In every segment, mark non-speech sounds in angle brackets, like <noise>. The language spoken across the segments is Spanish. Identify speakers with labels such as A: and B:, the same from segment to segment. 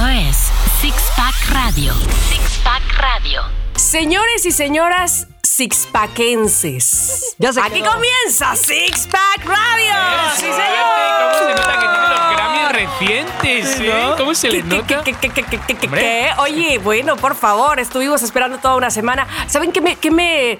A: Esto es Six Pack Radio. Six Pack Radio.
B: Señores y señoras sixpackenses.
C: Ya se
B: Aquí
C: quedó.
B: comienza Six Pack Radio. Sí,
D: ¿Cómo
B: señor.
D: se nota que tiene los Grammys recientes, eh? ¿Cómo se le
B: ¿Qué,
D: nota?
B: qué, qué, qué, qué, qué, qué,
D: Hombre.
B: qué? Oye, bueno, por favor, estuvimos esperando toda una semana. ¿Saben qué me, qué me,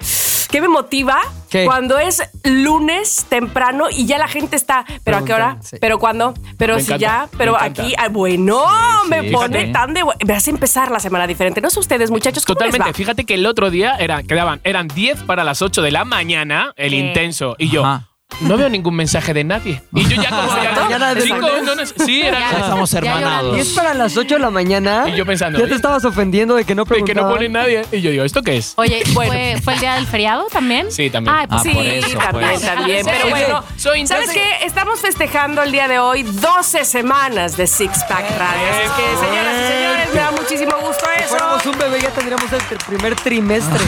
B: qué me motiva?
C: ¿Qué?
B: Cuando es lunes temprano y ya la gente está. ¿Pero a qué hora?
C: Sí.
B: ¿Pero cuándo? ¿Pero
D: Me
B: si
D: encanta,
B: ya? ¿Pero aquí? ah, bueno,
D: Sí,
B: me
D: sí,
B: pone
D: fíjate.
B: tan de. Me hace empezar la semana diferente. No sé ustedes, muchachos, ¿cómo les
D: Totalmente.
B: va?
D: Fíjate que el otro día era, quedaban, eran 10 para las 8 de la mañana, el intenso. Y yo,
E: Ajá.
D: No veo ningún mensaje de nadie. Y yo ya como <laughs> ya.
C: Mañana de
D: cinco,
C: lunes.
D: no, no, sí, era.
E: Ya estamos hermanados.
C: Y es para las 8 de la mañana.
D: Y yo pensando,
C: Ya te estabas ofendiendo de que no
D: de que no pone nadie. Y yo digo, ¿esto qué es?
F: Oye,
B: Bueno.
F: ¿fue, ¿fue el día del feriado también?
D: Sí, también.
F: Ay, pues
E: Ah,
B: Sí,
E: por eso,
B: también,
E: pues.
B: también. Pero bueno,
D: soy
B: ¿sabes qué? Estamos festejando el día de hoy 12 semanas de Six Pack Radio. Así es que, señoras y señores, me da muchísimo gusto
C: Si
B: eso.
C: fuéramos un bebé ya tendríamos el primer trimestre.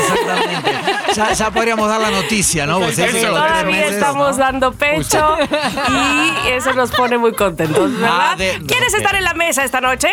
E: Exactamente. <laughs> Ya, ya podríamos dar la noticia, ¿no? Vos
D: Eso.
E: los tres
B: Todavía estamos
E: ¿no?
B: dando pecho y eso nos pone muy contentos, ¿verdad?
E: Ah, de-
B: ¿Quieres estar en la mesa esta noche?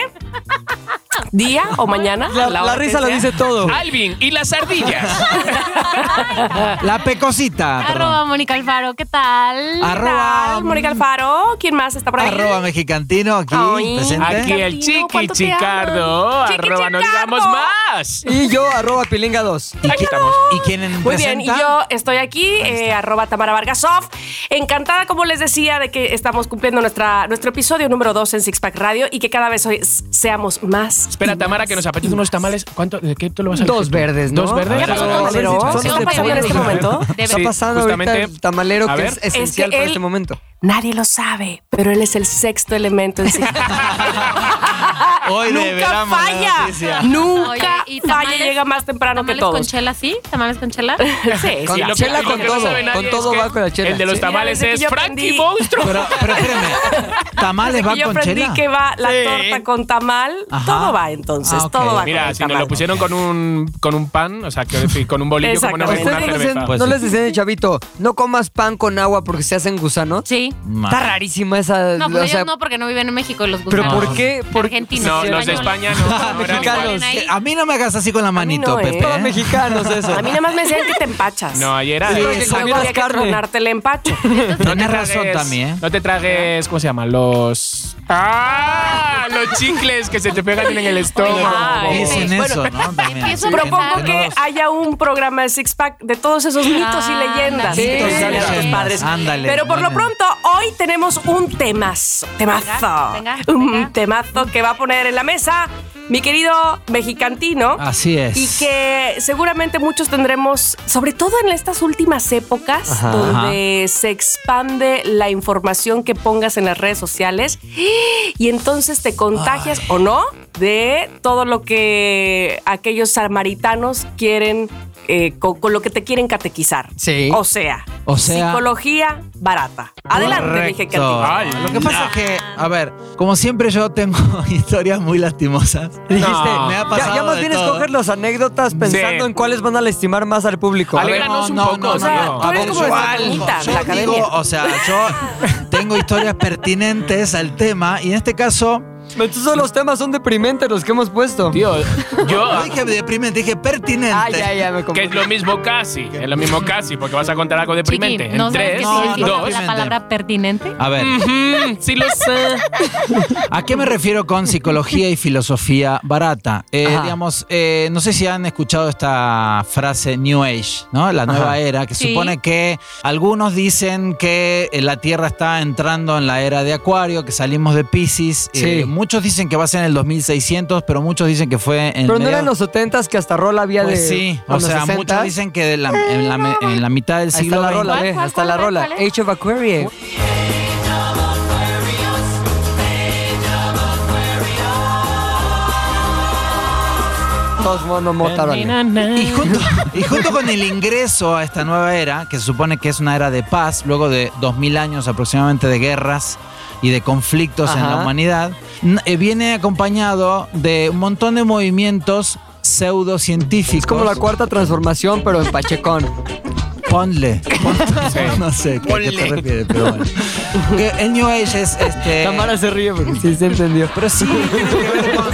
B: ¿Día o mañana?
C: La, risa lo dice todo.
D: Alvin y las ardillas. <laughs>
E: La pecosita.
F: Arroba. Mónica Alfaro, ¿qué tal?
B: ¿Qué
E: Arroba.
B: tal, Mónica Alfaro. ¿Quién más está por ahí?
E: Arroba mexicantino aquí
B: Ay.
E: presente.
D: Aquí el chiqui
B: ¿cuánto te
D: chicardo.
B: Chiqui
D: Arroba no digamos más.
C: Y yo, arroba pilinga 2.
E: ¿Y,
D: Aquí estamos.
E: ¿Y quién
B: Muy bien, y yo estoy aquí, eh, arroba Tamara Vargasov. Encantada, como les decía, de que estamos cumpliendo nuestra, nuestro episodio número 2 en Six Pack Radio y que cada vez hoy seamos más.
D: Espera, Tamara,
B: más
D: que nos
B: y
D: apetecen unos tamales. ¿Cuánto? ¿De qué te lo vas a
C: Dos verdes, ¿no?
D: ¿Dos verdes?
B: ¿Qué pasó, tamalero?
C: son
B: ¿Qué
C: de
B: está pasando en este momento?
C: Está pasando ahorita el tamalero que es esencial para este momento.
B: Nadie lo sabe, pero él es el sexto elemento en sí. <laughs>
E: Hoy
B: Nunca falla. Nunca
F: Oye, ¿y
B: falla, llega más temprano que
F: ¿Tamales con
B: todos.
F: chela, sí? ¿Tamales con chela? <laughs>
B: Sí,
C: Con chela con todo, con todo va con la chela.
D: El de los tamales
B: Mira,
D: es Frankie Monstruo.
E: Pero, pero espérame. ¿Tamales
B: Desde
E: va
B: yo
E: con
B: aprendí
E: chela?
B: que va la
D: Sí.
B: torta con tamal,
E: Ajá.
B: todo va entonces,
E: Ah, ok.
B: todo va con
D: Mira, si me
B: tamal.
D: lo pusieron con un, con un pan, o sea, quiero decir, con un bolillo como una, una
C: ¿Ustedes no,
D: cerveza.
C: les,
E: Pues
C: no
E: sí.
C: les decían de chavito, no comas pan con agua porque se hacen gusanos?
F: Sí.
E: Ma-
C: Está rarísima esa.
F: No, pues
C: o sea,
F: ellos no, porque no viven en México los
C: ¿Pero
F: gusanos.
C: por qué? Por
F: Argentinos.
D: no, los de
F: españoles.
D: España no. no eran
C: Mexicanos.
F: ahí.
E: A mí no me hagas así con la manito,
B: no, ¿eh?
E: Pepe.
C: Todos mexicanos eso.
B: A mí nada más me decían que te empachas.
D: No, ayer era
C: Sí,
D: de-
B: que
C: Comieras carne.
B: Tronarte el empacho. <laughs>
E: Tienes
D: te
E: razón también.
D: No te tragues, ¿cómo se llaman? Los. ¡Ah! Los chicles que se te pegan en el estómago.
E: Dicen
B: Bueno,
E: eso, ¿no? También.
B: Propongo
E: no
B: que haya un programa de Six Pack de todos esos mitos y
F: Ah,
B: leyendas.
F: sí,
C: sí, sí.
B: padres.
E: Ándale,
B: Pero por lo pronto, hoy tenemos un temazo. Temazo.
F: Venga, venga,
B: un
F: venga.
B: temazo que va a poner en la mesa mi querido mexicantino.
E: Así es.
B: Y que seguramente muchos tendremos, sobre todo en estas últimas épocas,
C: Ajá.
B: donde se expande la información que pongas en las redes sociales y entonces te contagias o no de todo lo que aquellos samaritanos quieren, eh, con, con lo que te quieren catequizar.
C: Sí.
B: O sea,
E: O sea-
B: psicología barata. Adelante, mexicantino.
D: Ay,
E: Lo que pasa es que, a ver, como siempre yo tengo <laughs> historias muy lastimosas. <laughs>
C: Dijiste,
D: No.
E: Me ha
C: ya,
E: pasado
C: ya más bien
E: todo.
C: escoger las anécdotas pensando
D: Sí.
C: en cuáles van a lastimar más al público.
D: Ale-
C: A ver,
D: Alégranos un poco,
B: O sea, tú eres como
E: yo
B: la academia.
E: digo, o sea, yo <laughs> tengo historias pertinentes al tema y en este caso,
C: entonces los temas son deprimentes los que hemos puesto.
D: Tío, yo.
E: no dije deprimente, dije pertinente.
C: Ah, ya, ya me
D: Que es lo mismo casi. Es lo mismo casi, porque vas a contar algo deprimente.
F: Chiqui, ¿no
D: en
F: sabes
D: tres,
F: qué
E: no,
D: dos.
F: la palabra pertinente?
E: A ver,
D: Mm, sí lo sé.
E: ¿a qué me refiero con psicología y filosofía barata? Eh, digamos, eh, no sé si han escuchado esta frase New Age, ¿no? La nueva
C: Ajá.
E: era, que
F: Sí.
E: supone que algunos dicen que eh, la Tierra está entrando en la era de Acuario, que salimos de Pisces.
C: Sí.
E: Eh, muchos dicen que va a ser en el 2600, pero muchos dicen que fue en
C: Pero no
E: medio-
C: eran los 70s que hasta rola había
E: Pues
C: de.
E: sí, o sea,
C: 60s.
E: muchos dicen que de la- en, la, en la mitad del
C: Ahí
E: siglo
C: está la rola,
F: ¿Cuál, cuál,
C: hasta la rola. Age of Aquarius. Todos mono mota, vale.
E: Y junto, y junto con el ingreso a esta nueva era, que se supone que es una era de paz, luego de 2000 años aproximadamente de guerras y de conflictos en
C: Ajá.
E: la humanidad, eh, viene acompañado de un montón de movimientos pseudocientíficos.
C: Es como la cuarta transformación, pero en Pachecón.
E: Ponle. <laughs> No sé qué, a qué te refieres, pero bueno. El New Age es este.
C: Tamara se ríe porque sí se entendió.
E: Pero sí, tiene que ver con.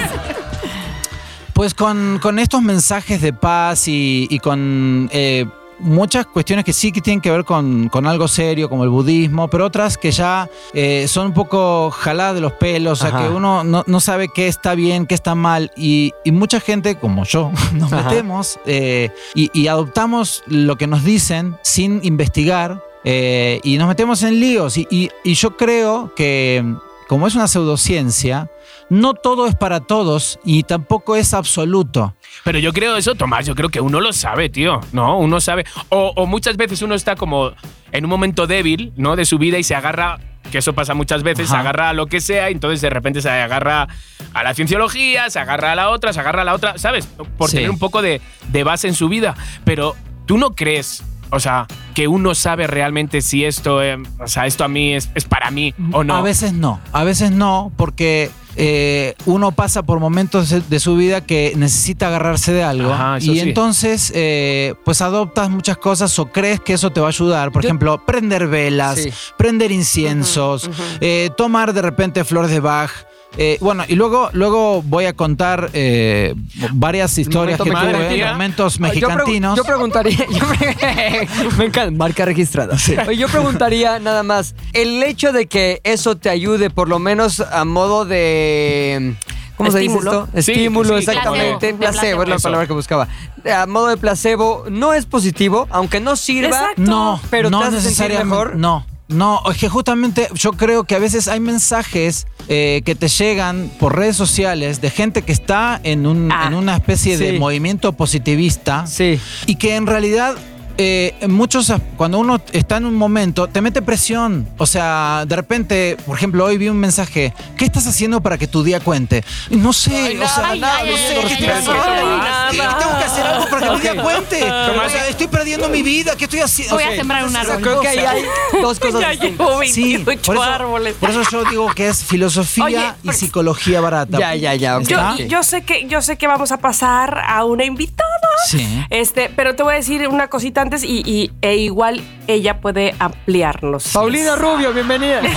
E: Pues con, con estos mensajes de paz y, y con eh, muchas cuestiones que sí que tienen que ver con, con algo serio, como el budismo, pero otras que ya eh, son un poco jaladas de los pelos, o sea, que uno no, no sabe qué está bien, qué está mal, y, y mucha gente, como yo, <laughs> nos
C: Ajá.
E: metemos eh, y, y adoptamos lo que nos dicen sin investigar. eh, y nos metemos en líos. Y, y- y yo creo que, como es una pseudociencia, no todo es para todos y tampoco es absoluto.
D: Pero yo creo eso, Tomás, yo creo que uno lo sabe, tío. No, uno sabe. O, o muchas veces uno está como en un momento débil, ¿no? De su vida y se agarra, que eso pasa muchas veces, se agarra a lo que sea y entonces de repente se agarra a la cienciología, se agarra a la otra, se agarra a la otra, ¿sabes? Por
E: Sí.
D: tener un poco de, de base en su vida. Pero tú no crees. O sea, que uno sabe realmente si esto, eh, o sea, esto a mí es, es para mí o no.
E: A veces no, a veces no, porque eh, uno pasa por momentos de- su vida que necesita agarrarse de algo
D: Ajá,
E: y
D: sí.
E: entonces eh, pues adoptas muchas cosas o crees que eso te va a ayudar. Por
C: Yo-
E: ejemplo, prender velas,
C: Sí.
E: prender inciensos, eh, tomar de repente flores de Bach. Eh, bueno, y luego, luego voy a contar eh, varias historias
C: momento
E: que tuve,
D: mexicantino.
E: momentos
C: Yo, pregu-
E: mexicantinos.
C: yo preguntaría. <laughs> yo pre- <laughs> me encanta, marca registrada. Oye, Yo preguntaría nada más: el hecho de que eso te ayude, por lo menos a modo de. ¿Cómo se dice esto?
D: Sí,
C: Estímulo,
D: sí,
C: exactamente.
F: placebo.
C: Placebo, es la palabra que buscaba. A modo de placebo, no es positivo, aunque no sirva.
B: Exacto.
E: No,
C: Pero
E: no
C: te hace sentir mejor.
E: No, no, es que justamente yo creo que a veces hay mensajes eh, que te llegan por redes sociales de gente que está en, un,
B: Ah,
E: en una especie de movimiento positivista
C: Sí.
E: y que en realidad eh, muchos, cuando uno está en un momento, te mete presión. O sea, de repente, por ejemplo, hoy vi un mensaje, ¿qué estás haciendo para que tu día cuente? No sé, o sea,
F: ay,
E: nada,
F: ay,
E: no
F: ay,
E: sé,
F: ay,
E: ¿qué. Tengo que hacer algo para que mi día cuente. O sea, estoy perdiendo mi vida, ¿qué estoy haciendo?
F: Voy a sembrar un árbol.
C: Creo que ahí hay dos <laughs> cosas
B: Ya llevo
E: Sí,
B: 28
E: por eso,
B: árboles.
E: por eso yo digo que es filosofía
B: Oye,
E: y psicología barata.
C: Ya, ya, ya,
B: yo sé que yo sé que vamos a pasar a una invitada.
E: Sí.
B: Este, pero te voy a decir una cosita y, y- e igual ella puede ampliarnos.
C: Paulina Rubio, bienvenida. <laughs>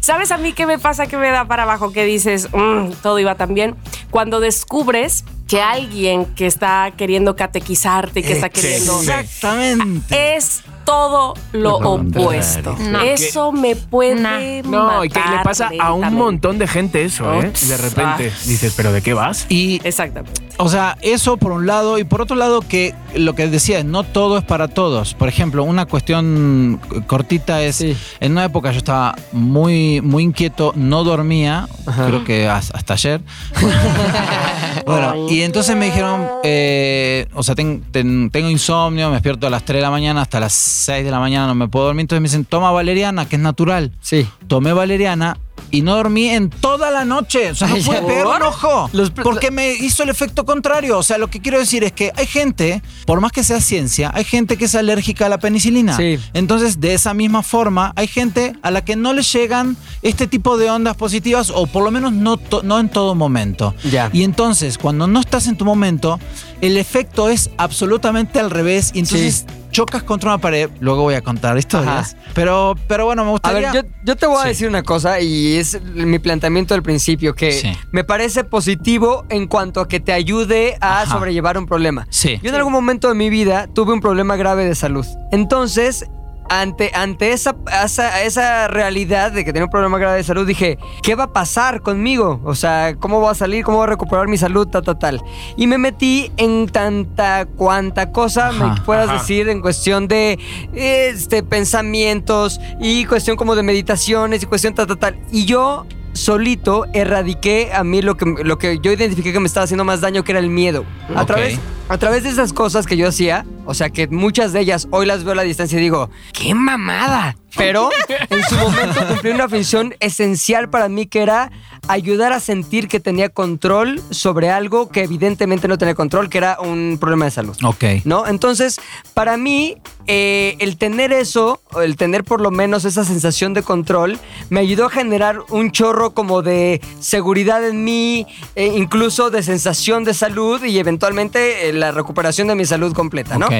B: ¿Sabes a mí qué me pasa que me da para abajo? Que dices, "Mm, todo iba tan bien. Cuando descubres que alguien que está queriendo catequizarte y que está queriendo
E: Exactamente.
B: es todo lo opuesto.
F: No.
B: Eso me puede
F: No.
D: No, y que le
B: matar
D: pasa a un montón de gente eso, ¿eh?
B: Ups.
D: De repente dices, ¿pero de qué vas?
E: Y
B: Exactamente.
E: O sea, eso por un lado, y por otro lado que lo que decía, no todo es para todos. Por ejemplo, una cuestión cortita es,
C: Sí.
E: en una época yo estaba muy, muy inquieto, no dormía,
C: Ajá.
E: creo que has- hasta ayer. <laughs> bueno, y entonces me dijeron, eh, o sea, ten- ten- tengo insomnio, me despierto a las 3 de la mañana, hasta las 6 de la mañana no me puedo dormir, entonces me dicen, toma valeriana, que es natural.
C: Sí.
E: Tomé valeriana y no dormí en toda la noche. O sea, no pude pegar un ojo.
C: Los-
E: porque me hizo el efecto contrario. O sea, lo que quiero decir es que hay gente, por más que sea ciencia, hay gente que es alérgica a la penicilina.
C: Sí.
E: Entonces, de esa misma forma, hay gente a la que no le llegan este tipo de ondas positivas, o por lo menos no, no en todo momento.
C: Ya.
E: Y entonces, cuando no estás en tu momento, el efecto es absolutamente al revés. Y entonces
C: Sí.
E: Chocas contra una pared. Luego voy a contar historias. Pero, pero bueno, me
C: A
E: gustaría.
C: ver, yo, yo te voy a
E: Sí.
C: decir una cosa y es mi planteamiento del principio, que
E: Sí.
C: me parece positivo en cuanto a que te ayude a
E: Ajá.
C: sobrellevar un problema.
E: Sí.
C: Yo en algún momento de mi vida tuve un problema grave de salud. Entonces, ante, ante esa, esa, esa realidad de que tenía un problema grave de salud, dije, ¿qué va a pasar conmigo? O sea, ¿cómo voy a salir? ¿Cómo voy a recuperar mi salud? Tal, tal, tal. Y me metí en tanta cuanta cosa me puedas
D: ajá.
C: decir en cuestión de este, pensamientos y cuestión como de meditaciones y cuestión tal, tal, tal. Y yo solito erradiqué a mí lo que, lo que yo identifiqué que me estaba haciendo más daño, que era el miedo. A, través, a través de esas cosas que yo hacía, o sea que muchas de ellas hoy las veo a la distancia y digo, ¡qué mamada! Pero en su momento cumplí una función esencial para mí que era ayudar a sentir que tenía control sobre algo que evidentemente no tenía control, que era un problema de salud.
E: Ok.
C: ¿No? Entonces, para mí, eh, el tener eso, el tener por lo menos esa sensación de control, me ayudó a generar un chorro como de seguridad en mí, eh, incluso de sensación de salud y eventualmente eh, la recuperación de mi salud completa, ¿no?
E: Ok.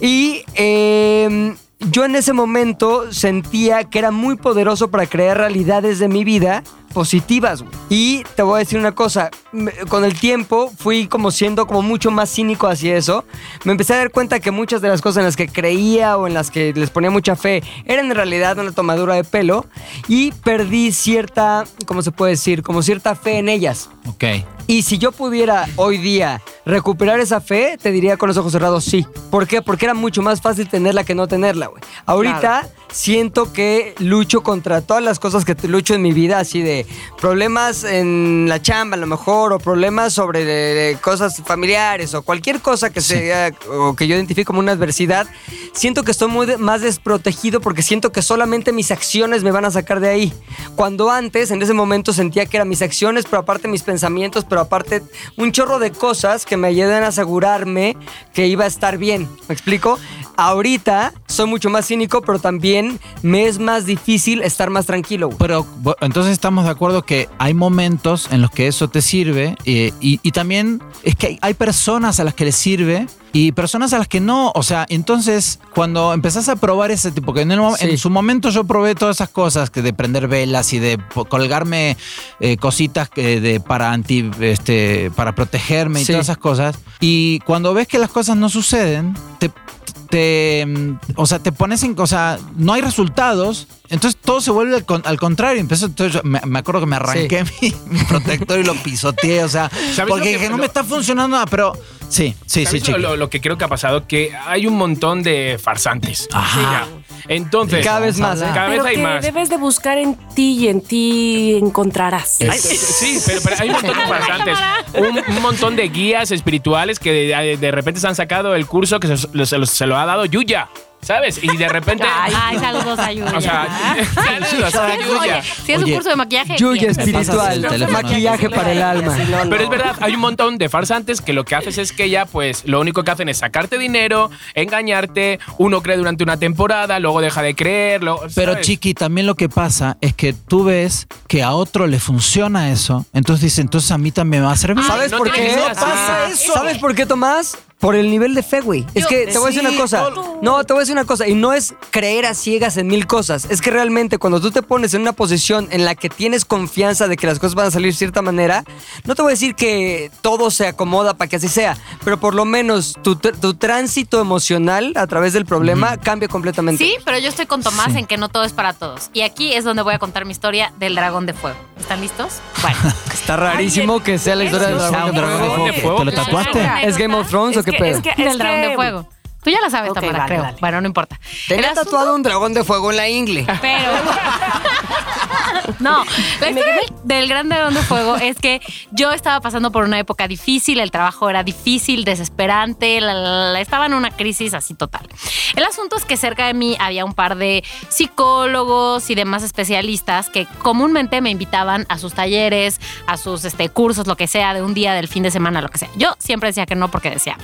C: Y eh, yo en ese momento sentía que era muy poderoso para crear realidades de mi vida positivas. güey. Y te voy a decir una cosa, con el tiempo fui como siendo como mucho más cínico hacia eso. Me empecé a dar cuenta que muchas de las cosas en las que creía o en las que les ponía mucha fe eran en realidad una tomadura de pelo y perdí cierta, ¿cómo se puede decir? Como cierta fe en ellas.
E: Ok.
C: Y si yo pudiera hoy día recuperar esa fe, te diría con los ojos cerrados sí. ¿Por qué? Porque era mucho más fácil tenerla que no tenerla, güey. Ahorita siento que lucho contra todas las cosas que lucho en mi vida, así de problemas en la chamba a lo mejor, o problemas sobre eh, cosas familiares, o cualquier cosa que sea, o que yo identifique como una adversidad. Siento que estoy muy de- más desprotegido porque siento que solamente mis acciones me van a sacar de ahí. Cuando antes, en ese momento, sentía que eran mis acciones, pero aparte mis pensamientos, pero aparte un chorro de cosas que me ayudan a asegurarme que iba a estar bien. ¿Me explico? Ahorita soy mucho más cínico, pero también me es más difícil estar más tranquilo. güey.
E: Pero entonces estamos de acuerdo que hay momentos en los que eso te sirve eh, y, y también es que hay, hay personas a las que les sirve y personas a las que no. O sea, entonces cuando empezás a probar ese tipo, que en, el
C: Sí.
E: en su momento yo probé todas esas cosas, que de prender velas y de colgarme eh, cositas que de, para anti, este, para protegerme y
C: Sí.
E: todas esas cosas. Y cuando ves que las cosas no suceden, te te, mm, o sea, te pones en, o sea, no hay resultados, entonces todo se vuelve al, con- al contrario. Empezó, entonces yo me, me acuerdo que me arranqué mi, mi protector y lo pisoteé, o sea, porque
D: que-
E: dije, no me está funcionando nada, pero sí, sí, sí,
D: ¿Sabes
E: chiqui.
D: lo, lo que creo que ha pasado? Que hay un montón de farsantes.
E: Ajá.
D: Entonces,
C: Cada vez más, ¿eh?
D: Cada vez
B: Pero
D: hay
B: que
D: más.
B: debes de buscar en ti y en ti encontrarás.
D: Sí, pero, pero hay un montón de farsantes. Un, un montón de guías espirituales que de, de repente se han sacado el curso que se lo ha dado Yuya. ¿Sabes? Y de repente.
F: Ay, saludos a Yuya.
D: o sea, saludos a Yuya.
F: Si es un curso de maquillaje.
C: Yuya espiritual, maquillaje para el alma.
D: Pero es verdad, hay un montón de farsantes que lo que haces es que ya, pues, lo único que hacen es sacarte dinero, engañarte. Uno cree durante una temporada, luego deja de creer. luego-
E: Pero. Chiqui, también lo que pasa es que tú ves que a otro le funciona eso, entonces dices, entonces a mí también me va a servir.
C: ¿Sabes por qué?
E: pasa eso.
C: ¿Sabes por qué, Tomás? Por el nivel de fe, güey. Es que te voy a decir una cosa. No, te voy a decir una cosa. Y no es creer a ciegas en mil cosas. Es que realmente cuando tú te pones en una posición en la que tienes confianza de que las cosas van a salir de cierta manera, no te voy a decir que todo se acomoda para que así sea, pero por lo menos tu, tu tránsito emocional a través del problema cambia completamente.
F: Sí, pero yo estoy con Tomás
E: Sí.
F: en que no todo es para todos. Y aquí es donde voy a contar mi historia del dragón de fuego. ¿Están listos? Bueno. <laughs>
C: Está rarísimo que sea la historia del dragón de fuego.
E: ¿Te lo tatuaste?
C: ¿Es Game of Thrones
B: que-
C: pedo?
B: es que-
F: del
B: es
F: dragón
B: que-
F: de fuego. Tú ya la sabes,
B: Ok,
F: Tamara,
B: dale,
F: creo.
B: dale.
F: Bueno, no importa.
C: Tenía
F: asunto-
C: tatuado un dragón de fuego en la ingle.
F: Pero. <laughs> no, la historia del, del gran dragón de fuego es que yo estaba pasando por una época difícil, el trabajo era difícil, desesperante, la- la- la- estaba en una crisis así total. El asunto es que cerca de mí había un par de psicólogos y demás especialistas que comúnmente me invitaban a sus talleres, a sus este, cursos, lo que sea, de un día, del fin de semana, lo que sea. Yo siempre decía que no porque decía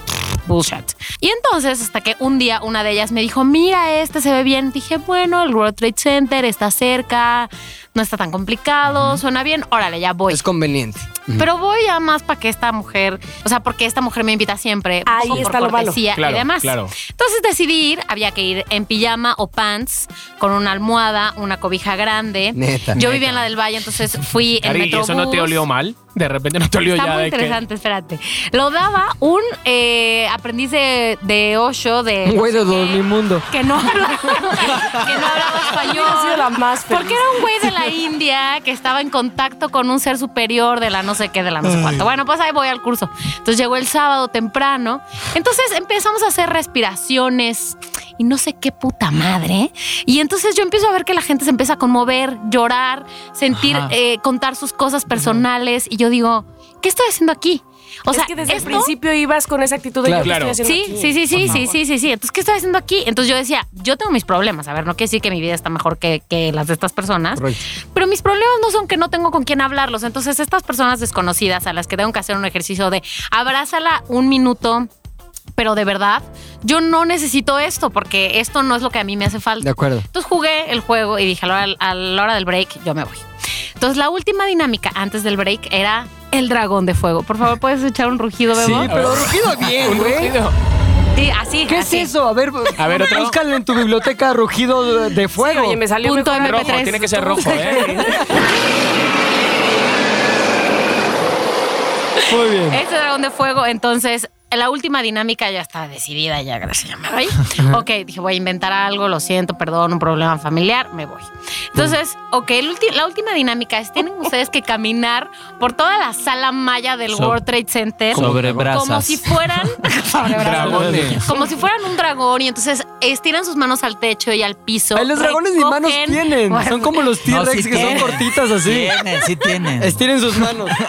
F: bullshit. Y entonces, hasta que un día una de ellas me dijo, mira, este se ve bien. Dije, bueno, el World Trade Center está cerca, no está tan complicado, suena bien, órale, ya voy.
C: Es conveniente.
F: Pero voy a más para que esta mujer, o sea, porque esta mujer me invita siempre,
B: Ahí
F: poco
B: está
F: por
B: lo malo.
F: cortesía
D: Claro,
F: y demás.
D: claro.
F: Entonces decidí ir, había que ir en pijama o pants, con una almohada, una cobija grande.
C: Neta.
F: Yo vivía en la del Valle, entonces fui en
D: Cari, ¿y
F: Metrobús.
D: ¿eso no te olió mal? De repente no te olió
F: Está
D: ya
F: muy
D: de que...
F: interesante, espérate. Lo daba un eh, aprendiz de, de Osho, de...
C: Un güey de dormimundo.
F: Que no hablaba, <laughs> que no hablaba español.
B: Hubiera sido la más feliz.
F: Porque era un güey de la India que estaba en contacto con un ser superior de la no sé qué, de la no sé cuánto. Bueno, pues ahí voy al curso. Entonces llegó el sábado temprano. Entonces empezamos a hacer respiraciones y no sé qué puta madre. Y entonces yo empiezo a ver que la gente se empieza a conmover, llorar, sentir, eh, contar sus cosas personales. Y yo digo, ¿qué estoy haciendo aquí? O sea,
B: es que desde
F: esto-
B: el principio ibas con esa actitud de
C: Claro.
B: yo qué estoy
D: Claro.
B: haciendo
F: Sí,
B: aquí?
F: sí, sí, sí, sí, sí, sí, sí. Entonces, ¿qué estoy haciendo aquí? Entonces yo decía, yo tengo mis problemas. A ver, no quiere decir que mi vida está mejor que, que las de estas personas.
C: Correcto.
F: Pero mis problemas no son que no tengo con quién hablarlos. Entonces, estas personas desconocidas a las que tengo que hacer un ejercicio de abrázala un minuto, pero de verdad, yo no necesito esto porque esto no es lo que a mí me hace falta.
C: De acuerdo.
F: Entonces jugué el juego y dije a la, hora, a la hora del break, yo me voy. Entonces la última dinámica antes del break era el dragón de fuego. Por favor, ¿puedes echar un rugido,
C: Sí,
F: Bebo?
C: pero rugido bien,
D: Un
C: güey.
D: rugido.
F: Sí, así.
C: ¿Qué
F: así.
C: es eso? A ver,
D: A ver, otro.
C: búscale en tu biblioteca rugido de,
B: Sí,
C: fuego.
B: oye, me salió
F: Punto
B: mejor
F: MP3.
D: Rojo, tiene que ser rojo, ¿eh?
C: Muy bien.
F: Este dragón de fuego, entonces, la última dinámica ya está decidida, ya gracias, ya me voy. Ok, dije, voy a inventar algo, lo siento, perdón, un problema familiar, me voy. Entonces, ok, el ulti- la última dinámica es, tienen ustedes que caminar por toda la sala maya del
E: So-
F: World Trade Center.
E: sobre
F: Como
E: brasas.
F: si fueran... <laughs> sobre brasas. Como si fueran un dragón y entonces estiran sus manos al techo y al piso.
C: Ay, los dragones ni manos tienen.
F: Bueno,
C: Son como los
E: No,
C: T-Rex
E: sí
C: que son cortitas así.
E: Tienen, sí tienen.
C: Estiren sus manos. <laughs>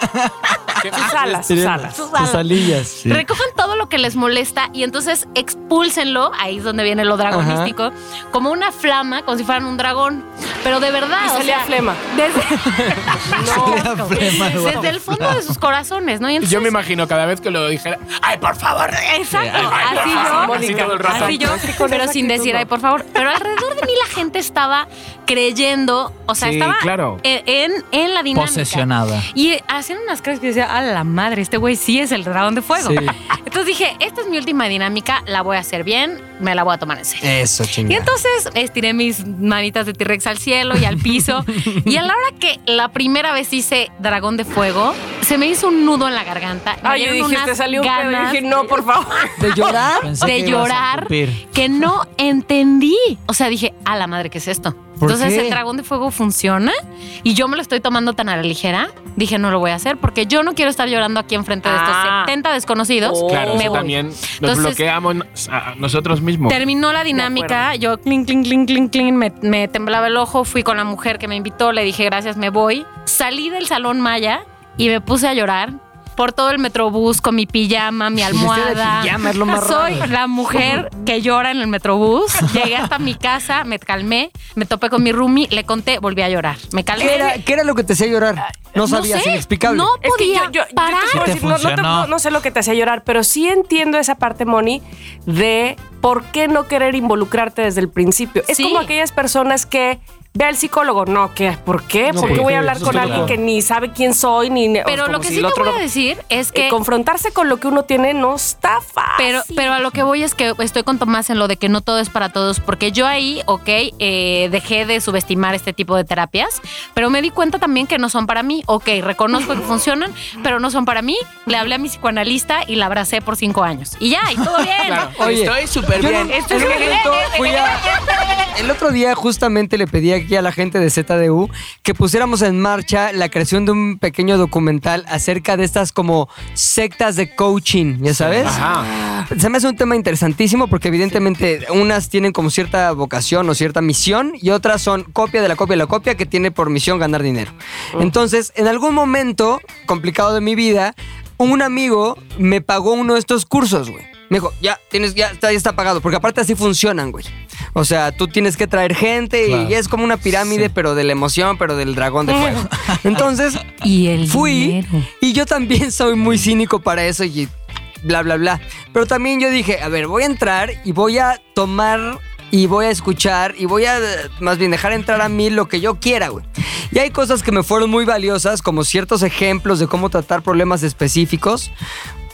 C: <laughs>
B: Sus alas, sus alas.
F: Sus
C: Sus
F: alas.
C: alillas.
F: Recojan todo lo que les molesta y entonces expúlsenlo, ahí es donde viene lo dragonístico, como una flama, como si fueran un dragón. Pero de verdad,
B: Y
F: o
B: salía
F: sea,
B: flema.
F: Desde, <laughs> <laughs>
E: Salía flema, güey.
F: desde el fondo de sus corazones, ¿no? Y entonces,
D: Yo me imagino cada vez que lo dijera, ¡ay, por favor!
F: Exacto,
D: Ay,
F: así
D: favor,
F: yo.
D: así todo el rato.
F: Así yo, pero sin decir,
B: no.
F: ay, por favor. Pero alrededor de mí la gente estaba creyendo, o sea,
D: Sí,
F: estaba
D: claro.
F: en, en la dinámica.
E: Posesionada.
F: Y hacían unas caras que decía, a la madre, este güey sí es el dragón de fuego.
C: Sí. <laughs>
F: Entonces dije, esta es mi última dinámica, la voy a hacer bien, me la voy a tomar en serio.
C: Eso,
F: Y
C: chingada.
F: entonces estiré mis manitas de T-Rex al cielo y al piso. <laughs> y a la hora que la primera vez hice dragón de fuego, se me hizo un nudo en la garganta. Me
B: Ay, yo dije, te salió un pedo. Y
F: ganas
B: dije, no, por favor.
C: ¿De llorar?
E: Pensé
F: de
E: que
F: llorar que no entendí. O sea, dije, a la madre, ¿qué es esto?
C: ¿Por
F: Entonces
C: qué?
F: el dragón de fuego funciona y yo me lo estoy tomando tan a la ligera. Dije, no lo voy a hacer porque yo no quiero estar llorando aquí enfrente de estos
B: Ah.
F: 70 desconocidos.
B: Oh.
D: Claro,
F: me
D: eso
F: voy.
D: también nos
F: Entonces-
D: bloqueamos a nosotros mismos.
F: Terminó la dinámica, yo clink, clink, clink, clink, clink, me, me temblaba el ojo, fui con la mujer que me invitó, le dije gracias, me voy. Salí del salón Maya y me puse a llorar por todo el metrobús con mi pijama, mi almohada.
C: pijama, es lo más
F: Soy
C: raro.
F: la mujer <laughs> que llora en el metrobús. Llegué hasta mi casa, me calmé, me topé con mi roomie, le conté, volví a llorar. Me calmé.
C: ¿Qué era, qué era lo que te hacía llorar? No
F: No
C: sabías,
F: sé,
C: inexplicable.
F: no
B: Es que
F: podía
B: yo,
F: parar.
E: te
B: decir, no, no te- no- no sé lo que te hacía llorar, pero sí entiendo esa parte, Moni, de por qué no querer involucrarte desde el principio. Es
F: Sí.
B: como aquellas personas que ve al psicólogo. No, ¿qué? ¿Por qué?
C: No,
B: ¿Por qué
C: ¿por
B: voy a hablar con
C: es
B: alguien que ni sabe quién soy? Ni,
F: Pero lo que
B: si
F: sí
B: el
F: te
B: otro
F: voy a
B: no-
F: decir es
B: Eh,
F: que
B: confrontarse con lo que uno tiene no está fácil.
F: Pero, pero a lo que voy es que estoy con Tomás en lo de que no todo es para todos, porque yo ahí, ok, eh, dejé de subestimar este tipo de terapias, pero me di cuenta también que no son para mí. Ok, reconozco que <laughs> funcionan, pero no son para mí. Le hablé a mi psicoanalista y la abracé por cinco años. Y ya, y todo bien.
D: Claro,
C: Oye,
D: estoy súper bien.
C: en- en un momento fui a- <laughs> El otro día justamente le pedí aquí a la gente de ZDU que pusiéramos en marcha la creación de un pequeño documental acerca de estas como sectas de coaching, ¿ya sabes?
D: Ajá.
C: Se me hace un tema interesantísimo porque evidentemente unas tienen como cierta vocación o cierta misión y otras son copia de la copia de la copia que tiene por misión ganar dinero. Entonces, en algún momento complicado de mi vida, un amigo me pagó uno de estos cursos, güey. Me dijo, ya, tienes, ya está, ya está pagado, porque aparte así funcionan, güey. O sea, tú tienes que traer gente
E: Claro.
C: y es como una pirámide, pero de la emoción, pero del dragón de fuego. <laughs> Entonces, <laughs>
F: Y el
C: fui
F: dinero.
C: y yo también soy muy cínico para eso y bla, bla, bla. Pero también yo dije, a ver, voy a entrar y voy a tomar y voy a escuchar y voy a más bien dejar entrar a mí lo que yo quiera, güey. Y hay cosas que me fueron muy valiosas, como ciertos ejemplos de cómo tratar problemas específicos.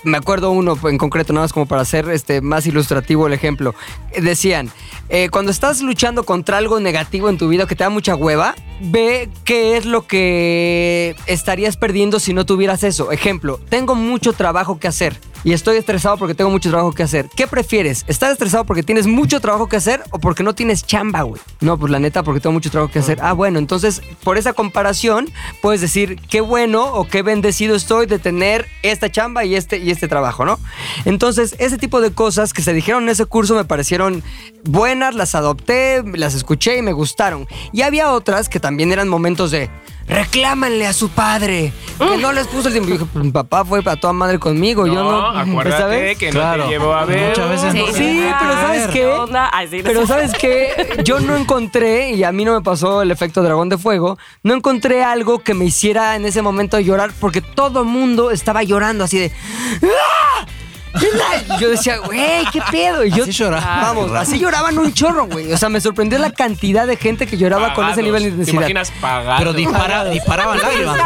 C: Me acuerdo uno en concreto, nada más como para hacer este, más ilustrativo el ejemplo. Eh, Decían, eh, cuando estás luchando contra algo negativo en tu vida que te da mucha hueva, ve qué es lo que estarías perdiendo si no tuvieras eso. Ejemplo, tengo mucho trabajo que hacer y estoy estresado porque tengo mucho trabajo que hacer. ¿Qué prefieres? ¿Estar estresado porque tienes mucho trabajo que hacer o porque no tienes chamba, güey? No, pues la neta, porque tengo mucho trabajo que hacer. Ah, bueno, entonces por esa comparación puedes decir qué bueno o qué bendecido estoy de tener esta chamba y este, y este trabajo, ¿no? Entonces, ese tipo de cosas que se dijeron en ese curso me parecieron buenas, las adopté, las escuché y me gustaron. Y había otras que también eran momentos de reclámanle a su padre que no les puso el tiempo. Dije, pues mi papá fue para toda madre conmigo. yo no.
D: acuérdate
C: ¿sabes?
D: que no
E: Claro.
D: te llevó a ver.
E: Muchas veces no
F: Sí,
C: pero ¿sabes qué? Pero. ¿sabes qué? Yo no encontré, y a mí no me pasó el efecto dragón de fuego, no encontré algo que me hiciera en ese momento llorar, porque todo el mundo estaba llorando así de... ¡Ah! Y yo decía, güey, ¿qué pedo? Y yo,
E: Así lloraba.
C: Vamos, así lloraban un chorro, güey. O sea, me sorprendió la cantidad de gente que lloraba con ese nivel de
D: ¿Te
C: intensidad.
D: imaginas pagar?
E: Pero dispara, disparaban lágrimas.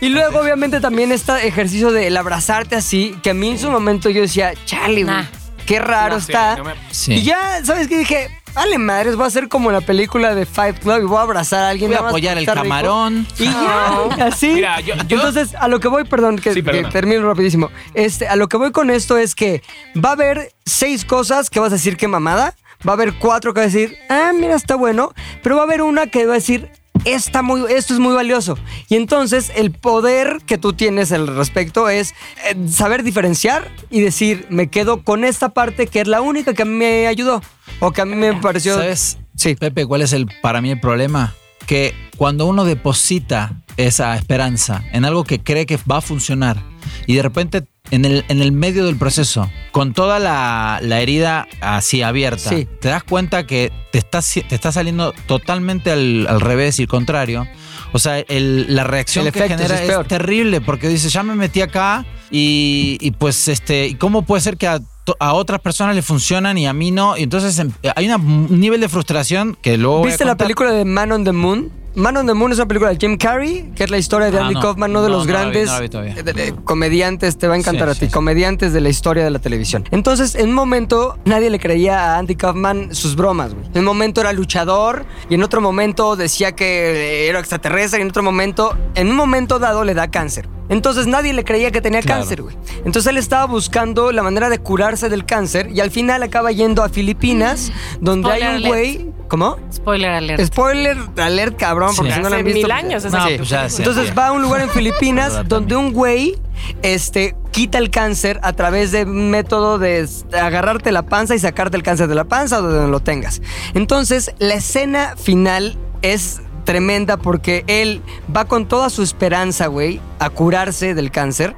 C: Y luego, obviamente, también este ejercicio de el abrazarte así, que a mí en su momento yo decía, chale, güey,
F: Nah.
C: qué raro está.
D: no me-
E: Sí.
C: Y ya, ¿sabes qué? Dije, vale madres, voy a hacer como la película de Fight Club y voy a abrazar a alguien.
E: Voy a apoyar el
C: está rico.
E: camarón.
C: Y ya, <laughs> así.
D: Mira, yo- yo-
C: Entonces, a lo que voy, perdón, que,
D: Sí,
C: que
D: perdona.
C: termino rapidísimo. Este, a lo que voy con esto es que va a haber seis cosas que vas a decir que mamada. Va a haber cuatro que vas a decir, ah, mira, está bueno. Pero va a haber una que va a decir, Está muy, esto es muy valioso. Y entonces el poder que tú tienes al respecto es eh, saber diferenciar y decir, me quedo con esta parte que es la única que a mí me ayudó o que a mí me pareció...
E: ¿Sabes,
C: Sí.
E: Pepe, cuál es el para mí el problema? Que cuando uno deposita esa esperanza en algo que cree que va a funcionar y de repente en el, en el medio del proceso, con toda la, la herida así abierta,
C: Sí.
E: te das cuenta que te está, te está saliendo totalmente al, al revés y contrario. O sea, el- la reacción
C: El
E: que genera
C: es
E: es, terrible porque dices, ya me metí acá y, y pues, este, ¿y cómo puede ser que a, a otras personas le funcionan y a mí no? Y entonces em- hay una- un nivel de frustración que luego.
C: ¿Viste la película de Man on the Moon? Man on the Moon es una película de Jim Carrey, que es la historia de
E: Ah,
C: Andy
E: no.
C: Kaufman, uno de
E: No,
C: los
E: no la vi,
C: grandes
E: no la vi todavía.
C: de- de- comediantes, te va a encantar
E: Sí,
C: a ti,
E: sí, sí.
C: comediantes de la historia de la televisión. Entonces, en un momento, nadie le creía a Andy Kaufman sus bromas, güey. En un momento era luchador, y en otro momento decía que era extraterrestre, y en otro momento, en un momento dado, le da cáncer. Entonces nadie le creía que tenía
E: Claro.
C: cáncer, güey. Entonces él estaba buscando la manera de curarse del cáncer y al final acaba yendo a Filipinas, donde
F: Spoiler
C: hay un güey. ¿Cómo?
F: Spoiler alert.
C: Spoiler alert, cabrón, porque si no lo han
B: Hace
C: visto.
B: mil años esa
E: No,
C: Sí.
E: pues ya sé.
C: Entonces va a un lugar en Filipinas <laughs> donde un güey este, quita el cáncer a través de un método de s- agarrarte la panza y sacarte el cáncer de la panza o de donde lo tengas. Entonces, la escena final es tremenda porque él va con toda su esperanza, güey, a curarse del cáncer.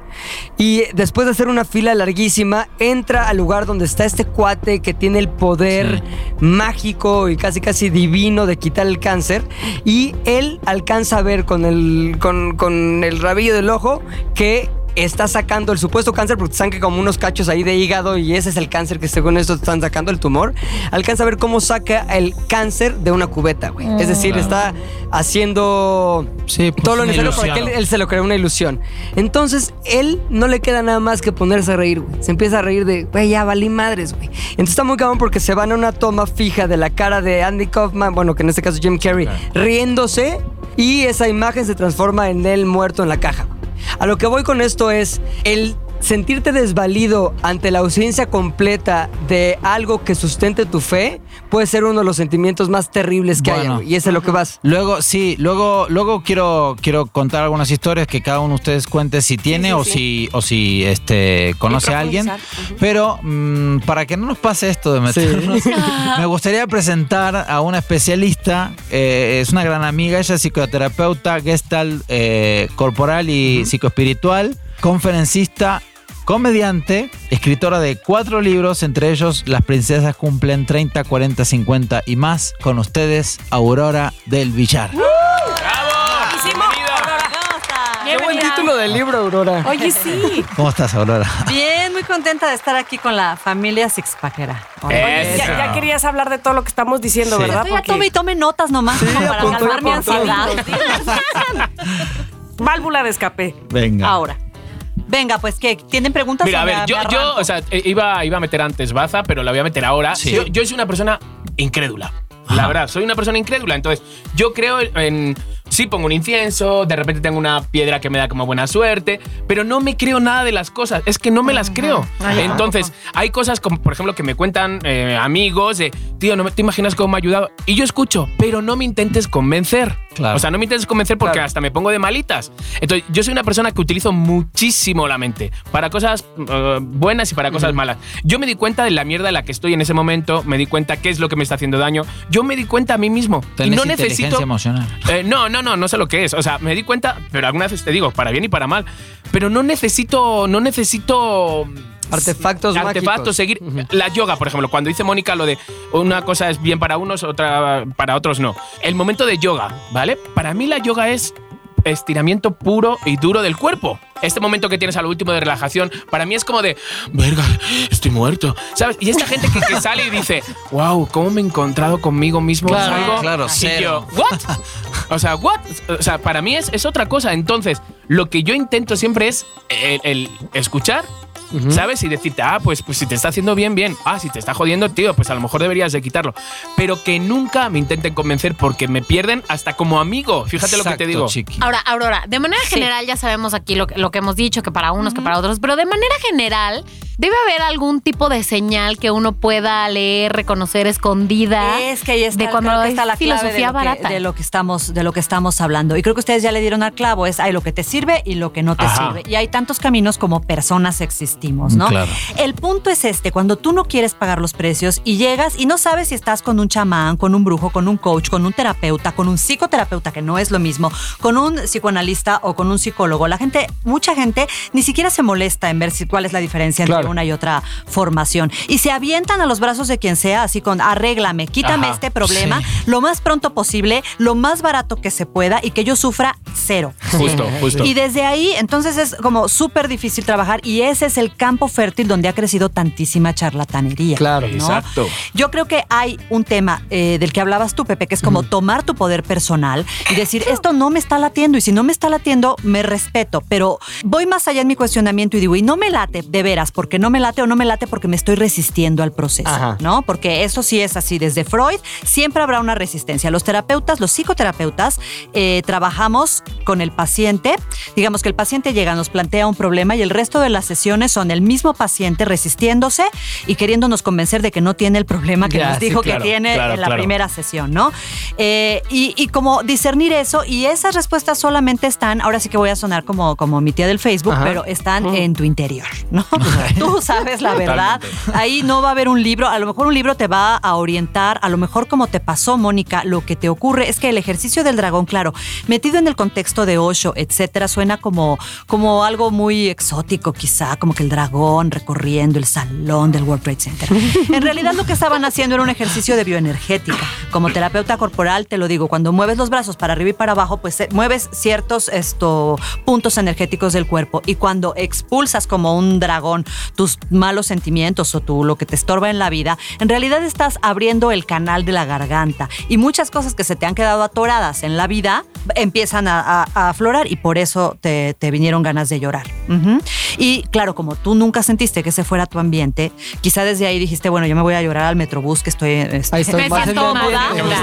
C: Y después de hacer una fila larguísima, entra al lugar donde está este cuate que tiene el poder mágico y casi casi divino de quitar el cáncer. Y él alcanza a ver con el, con, con el rabillo del ojo que está sacando el supuesto cáncer, porque sacan como unos cachos ahí de hígado y ese es el cáncer que según esto están sacando, el tumor. Alcanza a ver cómo saca el cáncer de una cubeta, güey. Es decir, está haciendo
E: Sí, pues,
C: todo lo necesario para que él se lo crea una ilusión. Entonces, él no le queda nada más que ponerse a reír, güey. Se empieza a reír de, güey, ya valí madres, güey. Entonces está muy cabrón porque se van a una toma fija de la cara de Andy Kaufman, bueno, que en este caso Jim Carrey, riéndose y esa imagen se transforma en él muerto en la caja. A lo que voy con esto es el sentirte desvalido ante la ausencia completa de algo que sustente tu fe puede ser uno de los sentimientos más terribles que hay,
E: Bueno.
C: güey. Y es a lo que vas.
E: Luego, sí, luego, luego quiero, quiero contar algunas historias que cada uno de ustedes cuente si tiene
B: sí,
E: o
B: sí.
E: si, o si este, conoce a alguien. Pero mm, para que no nos pase esto de meternos, <laughs> me gustaría presentar a una especialista. eh, es una gran amiga, ella es psicoterapeuta, gestalt eh, corporal y psicoespiritual, conferencista. Comediante, escritora de cuatro libros, entre ellos Las princesas cumplen 30, 40, 50 y más. Con ustedes, Aurora del Villar.
D: ¡Bravo! Bienvenida.
C: Qué buen título del libro, Aurora.
B: Oye, sí.
E: ¿Cómo estás, Aurora?
G: Bien, muy contenta de estar aquí con la familia Sixpackera.
B: Oye, ya, querías hablar de todo lo que estamos diciendo,
E: Sí.
B: ¿verdad?
G: Estoy ya tome y tome notas nomás como para calmar mi ansiedad. <laughs>
B: Válvula de escape.
E: Venga.
G: Ahora. Venga, pues que tienen preguntas.
D: Mira, a ver, yo, o sea, eh, iba, iba a meter antes Baza, pero la voy a meter ahora.
E: Sí.
D: Yo, yo soy una persona incrédula. La
E: Ajá.
D: verdad, soy una persona incrédula. Entonces, yo creo en. Sí, pongo un incienso, de repente tengo una piedra que me da como buena suerte, pero no me creo nada de las cosas. Es que no me las creo. Entonces, hay cosas como, por ejemplo, que me cuentan eh, amigos de, tío, no te imaginas cómo me ha ayudado. Y yo escucho, pero no me intentes convencer.
E: Claro.
D: O sea, no me intentes convencer porque
C: Claro.
D: hasta me pongo de malitas. Entonces, yo soy una persona que utilizo muchísimo la mente para cosas eh, buenas y para cosas malas. Yo me di cuenta de la mierda en la que estoy en ese momento, me di cuenta qué es lo que me está haciendo daño. Yo me di cuenta a mí mismo. y no necesito.
E: emocional.
D: Eh, no, no, no, no sé lo que es. O sea, me di cuenta, pero algunas veces te digo, para bien y para mal. Pero no necesito, no necesito
C: Artefactos
D: artefactos,
C: mágicos.
D: seguir. La yoga, por ejemplo, cuando dice Mónica lo de una cosa es bien para unos, otra para otros no. El momento de yoga, ¿vale? Para mí la yoga es estiramiento puro y duro del cuerpo. Este momento que tienes al último de relajación, para mí es como de, verga, estoy muerto, ¿sabes? Y esta gente que, que sale y dice, wow, ¿cómo me he encontrado conmigo mismo?
E: Claro,
D: Salgo
E: claro,
D: y yo, ¿what? O sea, ¿what? O sea, para mí es, es otra cosa. Entonces, lo que yo intento siempre es el, el escuchar ¿Sabes? Y decirte, ah, pues, pues si te está haciendo bien, bien. Ah, si te está jodiendo, tío, pues a lo mejor deberías de quitarlo. Pero que nunca me intenten convencer porque me pierden hasta como amigo. Fíjate lo que te
E: Exacto,
D: digo.
E: chiqui.
F: Ahora, Aurora, de manera general ya sabemos aquí lo, que- lo que hemos dicho, que para unos, que para otros, pero de manera general debe haber algún tipo de señal que uno pueda leer, reconocer escondida.
G: Es que ahí está,
F: de cuando
G: creo que
F: es
G: está la clave
F: filosofía
G: de lo, que,
F: barata.
G: de lo que estamos de lo que estamos hablando. Y creo que ustedes ya le dieron al clavo, es hay lo que te sirve y lo que no te
D: Ajá.
G: sirve. Y hay tantos caminos como personas existimos, ¿no?
E: Claro.
G: El punto es este, cuando tú no quieres pagar los precios y llegas y no sabes si estás con un chamán, con un brujo, con un coach, con un terapeuta, con un psicoterapeuta, que no es lo mismo, con un psicoanalista o con un psicólogo. La gente, mucha gente ni siquiera se molesta en ver si, cuál es la diferencia entre
C: Claro.
G: una y otra formación. Y se avientan a los brazos de quien sea, así con arréglame, quítame
D: Ajá,
G: este problema
E: sí.
G: lo más pronto posible, lo más barato que se pueda y que yo sufra cero.
D: Justo, justo.
G: Y desde ahí, entonces es como súper difícil trabajar y ese es el campo fértil donde ha crecido tantísima charlatanería.
C: Claro.
G: ¿no?
D: Exacto.
G: Yo creo que hay un tema eh, del que hablabas tú, Pepe, que es como tomar tu poder personal y decir, esto no me está latiendo y si no me está latiendo, me respeto, pero voy más allá en mi cuestionamiento y digo, y no me late de veras, porque no me late o no me late porque me estoy resistiendo al proceso,
C: Ajá.
G: ¿no? Porque eso sí es así, desde Freud siempre habrá una resistencia. Los terapeutas, los psicoterapeutas, eh, trabajamos con el paciente, digamos que el paciente llega, nos plantea un problema y el resto de las sesiones son el mismo paciente resistiéndose y queriéndonos convencer de que no tiene el problema que
C: Ya,
G: nos
C: sí,
G: dijo
D: claro,
G: que tiene
D: claro,
G: en la
D: claro.
G: primera sesión, ¿no? Eh, y, y como discernir eso, y esas respuestas solamente están, ahora sí que voy a sonar como, como mi tía del Facebook,
C: Ajá.
G: pero están en tu interior, ¿no? Tú sabes la verdad. Ahí no va a haber un libro, a lo mejor un libro te va a orientar, a lo mejor como te pasó, Mónica, lo que te ocurre es que el ejercicio del dragón, claro, metido en el contexto de Osho, etcétera, suena como, como algo muy exótico, quizá, como que el dragón recorriendo el salón del World Trade Center. En realidad lo que estaban haciendo era un ejercicio de bioenergética. Como terapeuta corporal, te lo digo, cuando mueves los brazos para arriba y para abajo, pues eh, mueves ciertos esto, puntos energéticos del cuerpo. Y cuando expulsas como un dragón tus malos sentimientos o tu, lo que te estorba en la vida, en realidad estás abriendo el canal de la garganta. Y muchas cosas que se te han quedado atoradas en la vida empiezan a, a- a aflorar y por eso te, te vinieron ganas de llorar. Y claro, como tú nunca sentiste que ese fuera tu ambiente, quizá desde ahí dijiste, bueno, yo me voy a llorar al Metrobús que estoy... este,
C: Ahí estoy
F: Me
C: más
F: siento
C: en el
F: cómoda.
C: ambiente.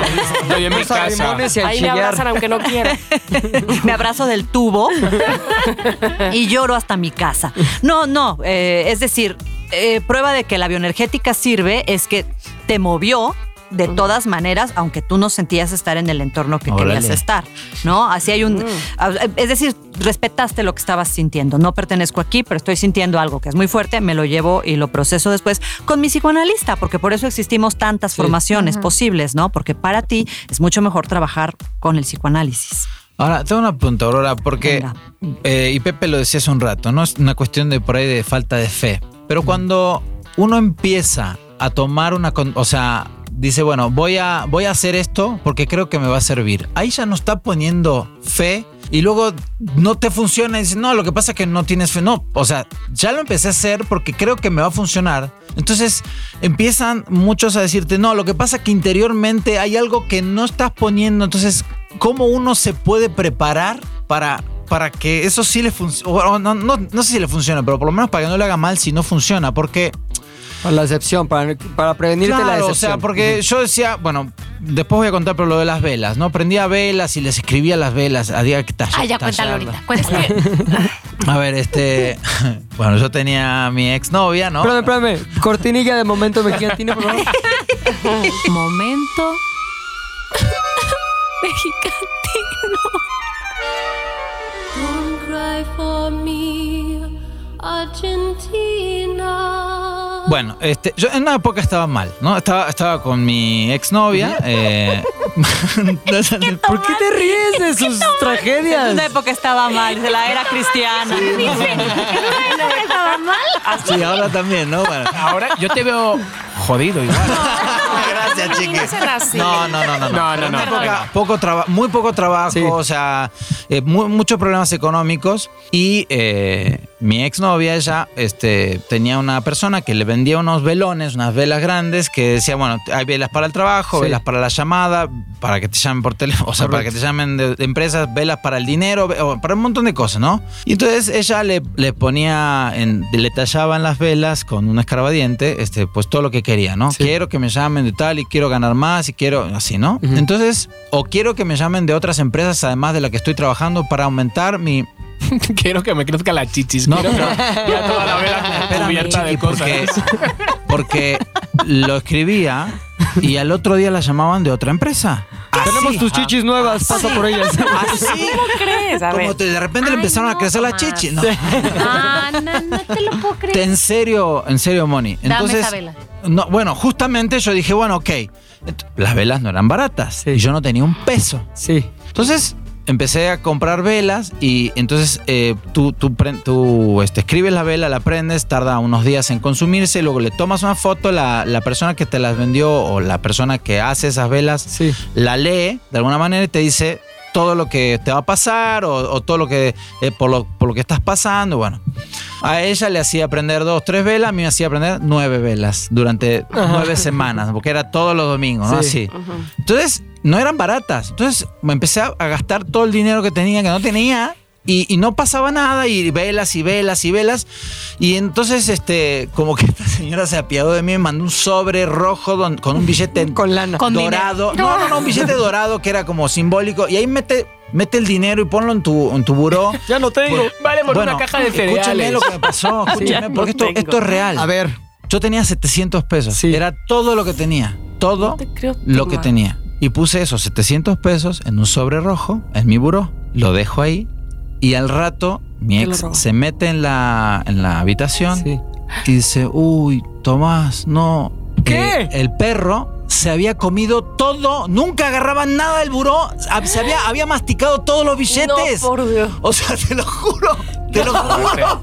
D: Estoy en mi
C: Los
D: casa.
C: limones y al
B: Ahí me abrazan aunque no quiera. <laughs>
G: me abrazo del tubo y lloro hasta mi casa. No, no, eh, es decir, eh, prueba de que la bioenergética sirve es que te movió de todas maneras, aunque tú no sentías estar en el entorno que
E: Órale.
G: querías estar, ¿no? Así hay un... Es decir, respetaste lo que estabas sintiendo. No pertenezco aquí, pero estoy sintiendo algo que es muy fuerte, me lo llevo y lo proceso después con mi psicoanalista, porque por eso existimos tantas formaciones posibles, ¿no? Porque para ti es mucho mejor trabajar con el psicoanálisis.
E: Ahora, tengo una pregunta, Aurora, porque, eh, y Pepe lo decía hace un rato, ¿no? Es una cuestión de por ahí de falta de fe. Pero cuando uno empieza a tomar una, o sea, dice, bueno, voy a, voy a hacer esto porque creo que me va a servir. Ahí ya no está poniendo fe y luego no te funciona y no, lo que pasa es que no tienes fe. No, o sea, ya lo empecé a hacer porque creo que me va a funcionar. Entonces empiezan muchos a decirte, no, lo que pasa es que interiormente hay algo que no estás poniendo. Entonces, ¿cómo uno se puede preparar para, para que eso sí le funcione? No, no, no sé si le funciona, pero por lo menos para que no le haga mal si no funciona. Porque
C: Para la decepción, para, para prevenirte la
E: Claro,
C: decepción.
E: o sea, porque yo decía, bueno, después voy a contar pero lo de las velas, ¿no? Prendía velas y les escribía las velas a día que
F: Ah, ya cuéntalo ahorita. Cuéntalo. <laughs>
E: A ver, este. <laughs> Bueno, yo tenía a mi exnovia, ¿no?
C: Espérame, espérame. Cortinilla de momento mexicantino, por favor. <laughs>
F: Momento mexicantino.
H: Don't cry for me, Argentina.
E: Bueno, este, yo en una época estaba mal, ¿no? Estaba, estaba con mi exnovia, eh, <laughs> <laughs>
C: ¿Por qué te ríes de sus
G: En
C: tragedias?
G: una época estaba mal, de la era cristiana.
F: ¿Estaba mal?
E: Sí, ahora también, ¿no? Bueno.
D: Ahora yo te veo jodido igual.
E: Gracias, chiqui.
B: No.
E: No, no, no, no.
D: No, no, no,
E: Poca-
D: venga.
E: poco traba- muy poco trabajo,
C: Sí.
E: o sea, eh, mu- muchos problemas económicos. Y eh, mi exnovia, ella, este, tenía una persona que le vendía unos velones, unas velas grandes, que decía, bueno, hay velas para el trabajo,
C: Sí.
E: velas para la llamada, para que te llamen por teléfono, <laughs> o sea, para que te llamen de, de empresas, velas para el dinero, para un montón de cosas, ¿no? Y entonces ella le, le ponía, en, le tallaban las velas con un escarbadiente, este, pues todo lo que quería, ¿no?
C: Sí.
E: Quiero que me llamen de tal y quiero ganar más y quiero, así, ¿no? Entonces, o quiero que me llamen de otras empresas además de la que estoy trabajando para aumentar mi... <laughs>
D: Quiero que me crezca la chichis.
E: No,
D: Quiero que ya toda la vela <laughs> como cubierta de cosas.
E: porque, <laughs> porque lo escribía y al otro día la llamaban de otra empresa.
C: Tenemos tus chichis nuevas, pasa por ellas.
E: Así.
B: ¿Cómo crees? A
E: Como
B: ver.
E: te- de repente le empezaron a crecer las chichis. No.
F: Ah, no, no te lo puedo creer.
E: En serio, en serio, Moni.
F: Dame
E: Entonces,
F: esa vela.
E: No, bueno, justamente yo dije, bueno, ok. Las velas no eran baratas
C: Sí.
E: y yo no tenía un peso.
C: Sí.
E: Entonces empecé a comprar velas y entonces eh, tú, tú, tú, este, escribes la vela, la prendes, tarda unos días en consumirse, luego le tomas una foto, la, la persona que te las vendió o la persona que hace esas velas
C: Sí.
E: la lee de alguna manera y te dice todo lo que te va a pasar o, o todo lo que eh, por, lo, por lo que estás pasando. Bueno, a ella le hacía prender dos, tres velas, a mí me hacía prender nueve velas durante nueve semanas, porque era todos los domingos, ¿no?
C: Sí.
E: Así. Entonces, no eran baratas. Entonces, me empecé a, a gastar todo el dinero que tenía, que no tenía. Y, y no pasaba nada, y velas y velas y velas. Y entonces, este, como que esta señora se apiadó de mí, me mandó un sobre rojo don- con un billete <laughs>
C: Con lana.
G: Con
E: dorado. No, no, no, un billete dorado que era como simbólico. Y ahí mete, mete el dinero y ponlo en tu, en tu buró. <laughs>
C: Ya no tengo.
D: Vale por una caja de
E: Escúchame
D: cereales.
E: lo que me pasó, <laughs> escúchame, porque esto, esto es real.
C: A ver.
E: Yo tenía 700 pesos.
C: Sí.
E: Era todo lo que tenía. Todo
B: No te creo,
E: lo que tenía. Y puse esos 700 pesos en un sobre rojo en mi buró. Lo dejo ahí. Y al rato mi ex se mete en la, en la habitación
C: Sí.
E: y dice, uy, Tomás, no.
C: ¿Qué?
E: Eh, el perro se había comido todo, nunca agarraba nada del buró, se había, había masticado todos los billetes.
B: No, por Dios.
E: O sea, te lo juro, te lo juro.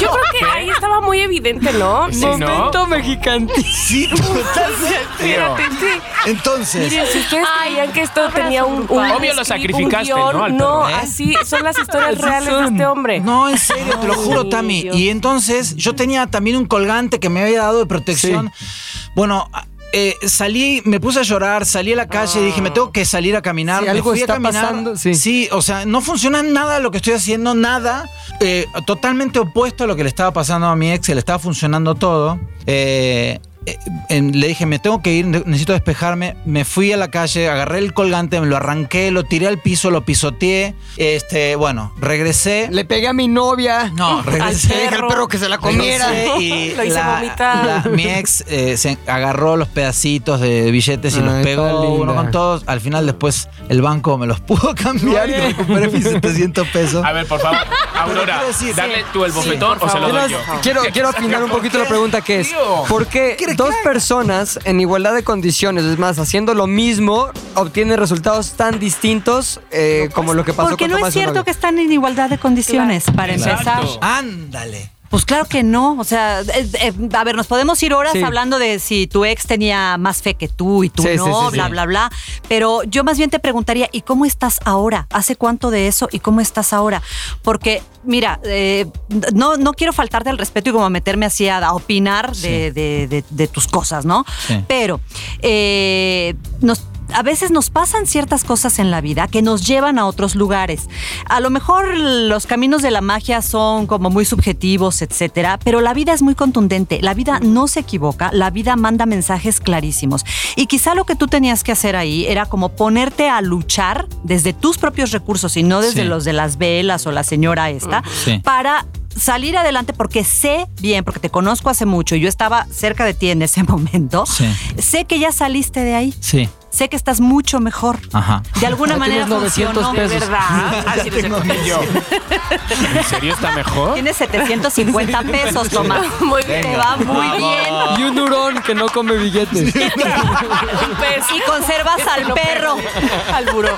B: Yo creo que ahí estaba muy evidente, ¿no?
D: Sí, ¿no?
C: Momento mexicanti.
E: Sí.
B: Espérate, sí.
E: Entonces,
B: Miren, si ustedes
F: Ay,
B: creían que esto tenía un, un.
D: Obvio lo sacrificaste,
B: guion,
D: ¿no? al
B: No,
D: ¿eh?
B: así son las historias <laughs> reales de este hombre.
E: No, en serio, te lo juro, Tami.
B: Dios.
E: Y entonces yo tenía también un colgante que me había dado de protección. Bueno, eh, salí, me puse a llorar, salí a la calle y dije, me tengo que salir a caminar.
C: Sí,
E: me
C: algo
E: fui a
C: está
E: caminar.
C: pasando, sí.
E: o sea, no funciona nada lo que estoy haciendo, nada. Eh, totalmente opuesto a lo que le estaba pasando a mi ex, le estaba funcionando todo. Eh, en- le dije, me tengo que ir, necesito despejarme. Me fui a la calle, agarré el colgante, me lo arranqué, lo tiré al piso, lo pisoteé. Este, bueno, regresé.
C: Le pegué a mi novia.
E: No, <laughs> regresé.
C: Le dije al perro que se la comiera.
E: Y <laughs>
B: Lo hice
E: la-
B: vomitar.
E: la- mi ex eh, se agarró los pedacitos de billetes y los
C: Ay,
E: pegó
C: está linda.
E: uno con todos. Al final después el banco me los <laughs> pudo cambiar y
C: Muy bien.
E: recuperé mis 700 pesos.
D: A ver, por favor, Aurora, dale
E: sí,
D: tú el
E: sí,
D: bofetón
E: por
D: o se lo doy yo.
C: quiero, quiero afinar un poquito la pregunta que es,
D: Tío.
C: ¿por qué
E: ¿Quieres
C: dos personas en igualdad de condiciones, es más, haciendo lo mismo, obtienen resultados tan distintos eh, como lo que pasó
G: Porque
C: con
G: no
C: Tomás
G: es cierto que están en igualdad de condiciones, para
D: Exacto.
G: empezar.
E: Ándale.
G: Pues claro que no. O sea, eh, eh, a ver, nos podemos ir horas
C: Sí.
G: hablando de si tu ex tenía más fe que tú y tú
C: Sí,
G: no,
C: sí,
G: bla, bla, bla. Pero yo más bien te preguntaría, ¿y cómo estás ahora? ¿Hace cuánto de eso y cómo estás ahora? Porque, mira, eh, no, no quiero faltarte al respeto y como meterme así a, a opinar de, de- de- de tus cosas, ¿no? Pero eh, nos a veces nos pasan ciertas cosas en la vida que nos llevan a otros lugares. A lo mejor los caminos de la magia son como muy subjetivos, etcétera, pero la vida es muy contundente. La vida no se equivoca, la vida manda mensajes clarísimos. Y quizá lo que tú tenías que hacer ahí era como ponerte a luchar desde tus propios recursos y no desde
E: Sí.
G: los de las velas o la señora esta,
E: Sí.
G: para salir adelante porque sé bien, porque te conozco hace mucho y yo estaba cerca de ti en ese <laughs> momento,
E: Sí.
G: sé que ya saliste de ahí.
E: Sí.
G: Sé que estás mucho mejor.
E: Ajá.
G: De alguna manera
C: tienes 900
G: funcionó.
B: ¿De verdad? Así no sé.
D: Yo, ¿En serio está mejor?
G: Tienes 750 pesos, Tomás. <laughs>
B: Muy
G: Te
B: bien.
G: va muy bien.
C: Y un hurón que no come billetes. <laughs>
G: Y conservas al perro.
B: al buró.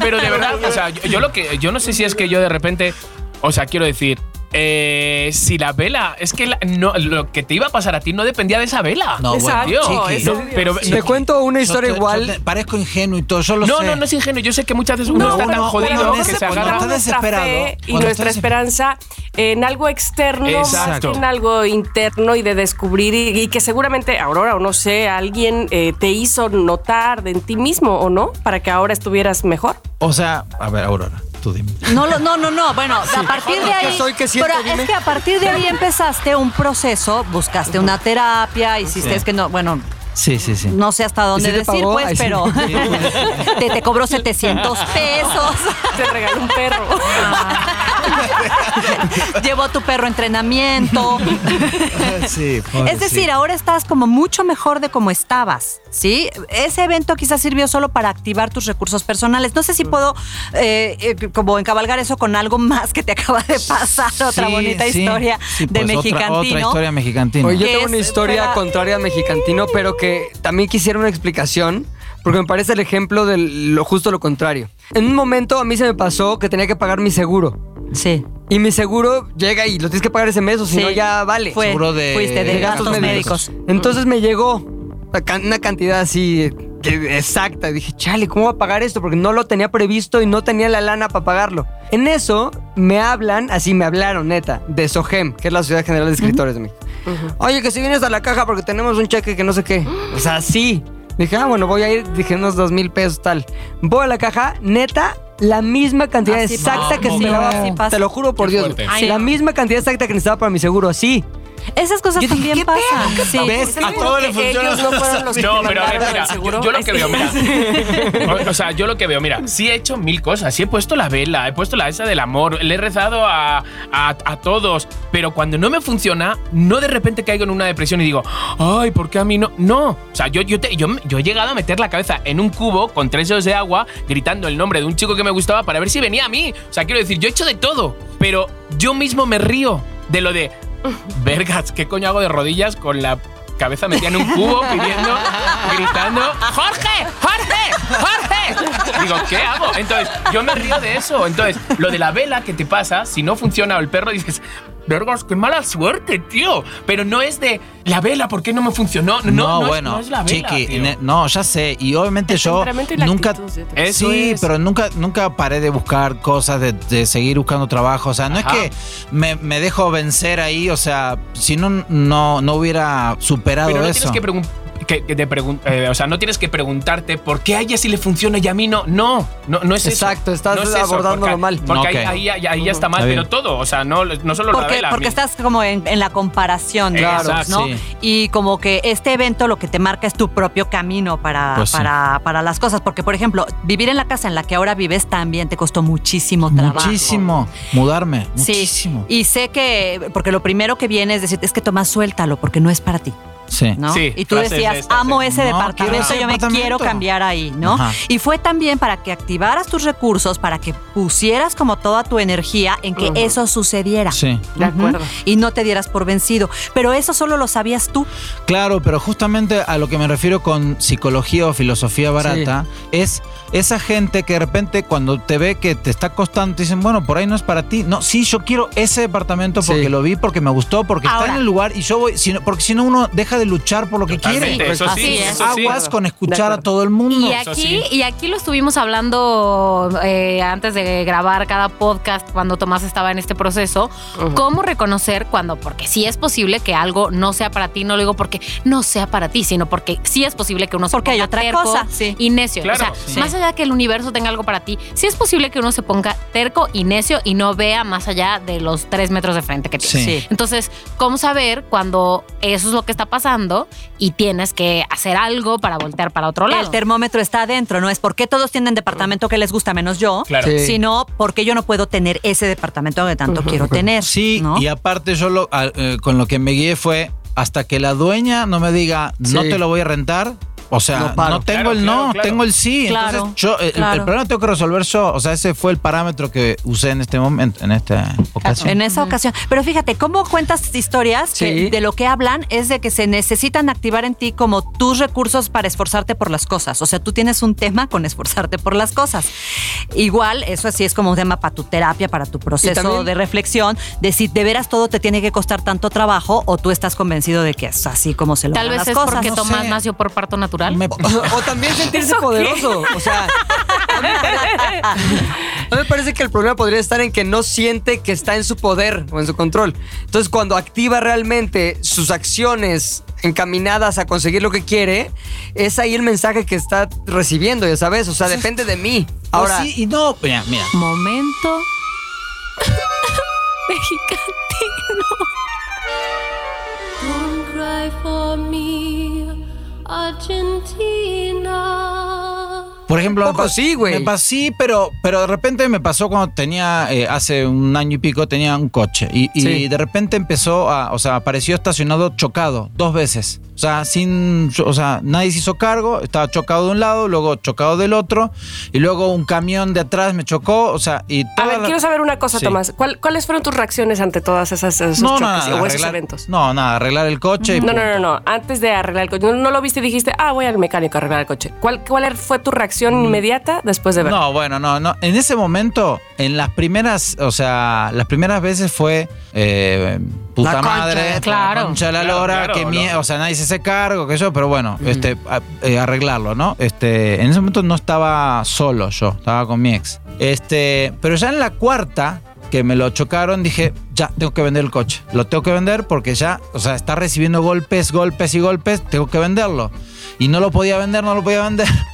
D: Pero de verdad, o sea, yo, yo lo que. Yo no sé si es que yo de repente. O sea, quiero decir. Eh, si la vela, es que la- no, lo que te iba a pasar a ti no dependía de esa vela.
E: No,
B: Exacto,
E: chiqui.
D: no, pero
C: Te cuento una historia
E: Yo
C: igual.
E: yo parezco ingenuo y todo, yo lo
D: no,
E: sé.
D: no, no es ingenuo. Yo sé que muchas veces uno
B: No,
D: está tan
E: uno-
D: jodido
E: uno
D: que se agarra.
E: está
B: nuestra
E: desesperado.
B: fe y nuestra esperanza en algo externo más que en algo interno y de descubrir y, y que seguramente Aurora o no sé alguien eh, te hizo notar de en ti mismo o no para que ahora estuvieras mejor
E: O sea, a ver, Aurora, tú dime.
G: No, no, no, no. Bueno, <laughs> a partir de
C: ¿Qué
G: ahí.
C: soy? ¿Qué siento?
G: pero
C: Dime.
G: es que a partir de ahí empezaste un proceso, buscaste una terapia, hiciste,
E: Sí.
G: es que no, bueno,
E: Sí, sí, sí.
G: no sé hasta dónde
C: ¿Y si te
G: decir,
C: pagó?
G: pues,
C: Ay, sí.
G: pero <laughs> <laughs> te, te cobró 700 pesos. <laughs>
B: te regaló un perro
G: Llevó a tu perro a entrenamiento.
E: Sí,
G: Es decir, ahora estás como mucho mejor de como estabas, ¿sí? Ese evento quizás sirvió solo para activar tus recursos personales. No sé si puedo eh, eh, como encabalgar eso con algo más que te acaba de pasar, otra
E: Sí,
G: bonita
E: sí.
G: historia
E: Sí,
G: de
E: pues, otra-
G: mexicantino.
E: Otra, historia mexicantino.
C: Oye, yo tengo una historia contraria al mexicantino, pero que también quisiera una explicación, porque me parece el ejemplo de lo justo lo contrario. En un momento a mí se me pasó que tenía que pagar mi seguro.
G: Sí.
C: Y mi seguro llega y lo tienes que pagar ese mes o si
G: Sí.
C: no ya vale.
G: Fue,
E: Seguro de-
G: fuiste de
E: de
G: gastos
C: gastos
G: médicos.
C: Entonces me llegó una can- una cantidad así exacta. Dije, chale, ¿cómo voy a pagar esto? Porque no lo tenía previsto y no tenía la lana para pagarlo. En eso me hablan, así me hablaron, neta, de SOGEM, que es la Sociedad General de Escritores de México. Oye, que si vienes a la caja porque tenemos un cheque que no sé qué. O sea, sí. Dije, ah, bueno, voy a ir, dije, unos dos mil pesos, tal. Voy a la caja, neta, la misma cantidad
G: Así
C: exacta
G: pasa.
C: que
E: No,
G: pasa.
C: Te lo juro por
D: Qué
C: Dios.
G: Ay,
C: la
G: no.
C: misma cantidad exacta que necesitaba para mi seguro, así.
G: Esas cosas
E: Yo dije,
G: también
E: ¿qué
G: pasan. Sí.
E: ¿Ves?
B: ¿Estás
E: A
B: seguro
E: todo le
B: que
E: funciona.
B: ellos no fueron los <laughs> que
D: No, pero a ver, mira, yo, yo lo que veo, mira. <laughs> O, o sea, yo lo que veo, mira, sí he hecho mil cosas. Sí he puesto la vela, he puesto la esa del amor, le he rezado a, a, a todos. Pero cuando no me funciona, no de repente caigo en una depresión y digo, ay, ¿por qué a mí no? No. O sea, yo, yo, te- yo, yo he llegado a meter la cabeza en un cubo con tres dedos de agua, gritando el nombre de un chico que me gustaba para ver si venía a mí. O sea, quiero decir, yo he hecho de todo. Pero yo mismo me río de lo de, <laughs> vergas, ¿qué coño hago de rodillas con la cabeza metida en un cubo pidiendo, gritando, ¡Jorge! ¡Jorge! ¡Jorge! Digo, ¿qué hago? Entonces, yo me río de eso. Entonces, lo de la vela que te pasa, si no funciona o el perro dices, vergas, qué mala suerte, tío. Pero no es de la vela, ¿por qué no me funcionó? No, no, es-
E: bueno,
D: no es la vela,
E: chiqui,
D: tío.
E: no, ya sé. Y obviamente
B: El
E: yo nunca.
B: actitud,
E: sí,
D: es.
E: pero nunca, nunca paré de buscar cosas, de, de seguir buscando trabajo. O sea, no
D: Ajá.
E: es que me, me dejo vencer ahí. O sea, si no, no, no hubiera superado
D: Pero no
E: eso.
D: tienes que preguntar. o sea, no tienes que preguntarte por qué a ella sí le funciona y a mí no. No, no, no es eso.
C: Exacto, estás
D: No es
C: abordándolo
D: porque-
C: mal.
D: Porque ahí, ahí- ahí ya está mal, pero todo. O sea, no, no solo la
G: Porque,
D: vela.
G: porque estás como en, en la comparación,
D: Exacto,
G: ¿no?
E: sí.
G: Y como que este evento lo que te marca es tu propio camino para,
E: Pues sí.
G: para, para las cosas. Porque, por ejemplo, vivir en la casa en la que ahora vives también te costó muchísimo trabajo.
E: Muchísimo. Mudarme.
G: Sí,
E: Muchísimo.
G: y sé que, porque lo primero que viene es decir, es que Tomás, suéltalo, porque no es para ti.
E: Sí.
G: ¿no?
D: Sí,
G: y tú decías, amo
D: sí.
G: ese
E: No,
G: departamento, yo me
E: departamento.
G: quiero cambiar ahí, ¿no?
E: Ajá.
G: Y fue también para que activaras tus recursos, para que pusieras como toda tu energía en que eso sucediera.
E: Sí.
B: De acuerdo.
G: Y no te dieras por vencido. Pero eso solo lo sabías tú.
E: Claro, pero justamente a lo que me refiero con psicología o filosofía barata es esa gente que de repente cuando te ve que te está costando, te dicen, bueno, por ahí no es para ti. No, sí, yo quiero ese departamento porque
C: Sí.
E: lo vi, porque me gustó, porque
G: Ahora.
E: está en el lugar y yo voy, porque si no uno deja de luchar por lo que
D: Totalmente,
E: quiere.
D: eso sí,
G: Así es.
D: eso.
E: Aguas con escuchar a todo el mundo.
F: Y aquí, y aquí lo estuvimos hablando eh, antes de grabar cada podcast cuando Tomás estaba en este proceso. Cómo reconocer cuando, porque sí es posible que algo no sea para ti, no lo digo porque no sea para ti, sino porque sí es posible que uno se
G: Porque hay
F: ponga
G: otra
F: terco
G: cosa, sí.
F: y necio.
D: Claro,
F: o sea,
D: sí.
F: más allá que el universo tenga algo para ti, sí es posible que uno se ponga terco y necio y no vea más allá de los tres metros de frente que tiene.
E: Sí.
F: Entonces, ¿cómo saber cuando eso es lo que está pasando y tienes que hacer algo para voltear para otro lado?
G: El termómetro está adentro, no es porque todos tienen departamento que les gusta menos yo,
D: Claro.
C: Sí.
G: sino porque yo no puedo tener ese departamento que tanto quiero tener.
E: Sí,
G: ¿no?
E: y aparte yo lo, a- eh, con lo que me guié fue hasta que la dueña no me diga, no te lo voy a rentar. O sea,
C: No
E: tengo
D: Claro,
E: el no,
D: claro.
E: tengo el sí.
G: Claro,
E: Entonces, yo, el, el problema lo tengo que resolver yo. O sea, ese fue el parámetro que usé en este momento, en esta ocasión.
G: En esa ocasión. Pero fíjate, cómo cuentas historias que
C: Sí.
G: de lo que hablan es de que se necesitan activar en ti como tus recursos para esforzarte por las cosas. O sea, tú tienes un tema con esforzarte por las cosas. Igual, eso sí es como un tema para tu terapia, para tu proceso
C: también-
G: de reflexión, de si de veras todo te tiene que costar tanto trabajo o tú estás convencido de que es así como se logran
F: Tal vez
G: las
F: es
G: cosas.
F: porque
E: no sé.
F: nació por parto natural.
E: Me- <laughs>
C: O también sentirse poderoso. O sea, a mí, me parece, a mí me parece que el problema podría estar en que no siente que está en su poder o en su control. Entonces, cuando activa realmente sus acciones encaminadas a conseguir lo que quiere, es ahí el mensaje que está recibiendo, ya sabes. O sea, depende de mí. Ahora,
E: Pues sí y no. Mira, mira.
G: Momento. <laughs>
H: Argentina.
E: Por ejemplo,
C: Poco
E: me
C: sí, güey.
E: Me sí, pero, pero de repente me pasó cuando tenía, eh, hace un año y pico, tenía un coche. Y, y
C: Sí.
E: de repente empezó a, o sea, apareció estacionado chocado dos veces. O sea, sin, o sea, nadie se hizo cargo, estaba chocado de un lado, luego chocado del otro, y luego un camión de atrás me chocó, o sea, y
B: A ver,
E: la-
B: quiero saber una cosa,
E: Sí.
B: Tomás. ¿Cuál- ¿Cuáles fueron tus reacciones ante todas esas esos
E: No,
B: choques
E: nada,
B: o esos eventos?
E: No, nada, arreglar el coche y
B: No, no, no, no. Antes de arreglar el coche. No, no lo viste y dijiste, ah, voy al mecánico a arreglar el coche. ¿Cuál, cuál fue tu reacción inmediata después de ver?
E: Mm. No, bueno, no, no. En ese momento, en las primeras, o sea, las primeras veces fue eh, puta
G: La concha,
E: madre,
F: claro.
E: la concha de la
D: Claro,
E: lora,
D: claro,
E: que mie- o sea, nadie se hace cargo, que eso, pero bueno, este, a- eh, arreglarlo, ¿no? Este, en ese momento no estaba solo yo, estaba con mi ex. Este, pero ya en la cuarta que me lo chocaron, dije, ya, tengo que vender el coche. Lo tengo que vender porque ya, o sea, está recibiendo golpes, golpes y golpes, tengo que venderlo. Y no lo podía vender, no lo podía vender. <laughs>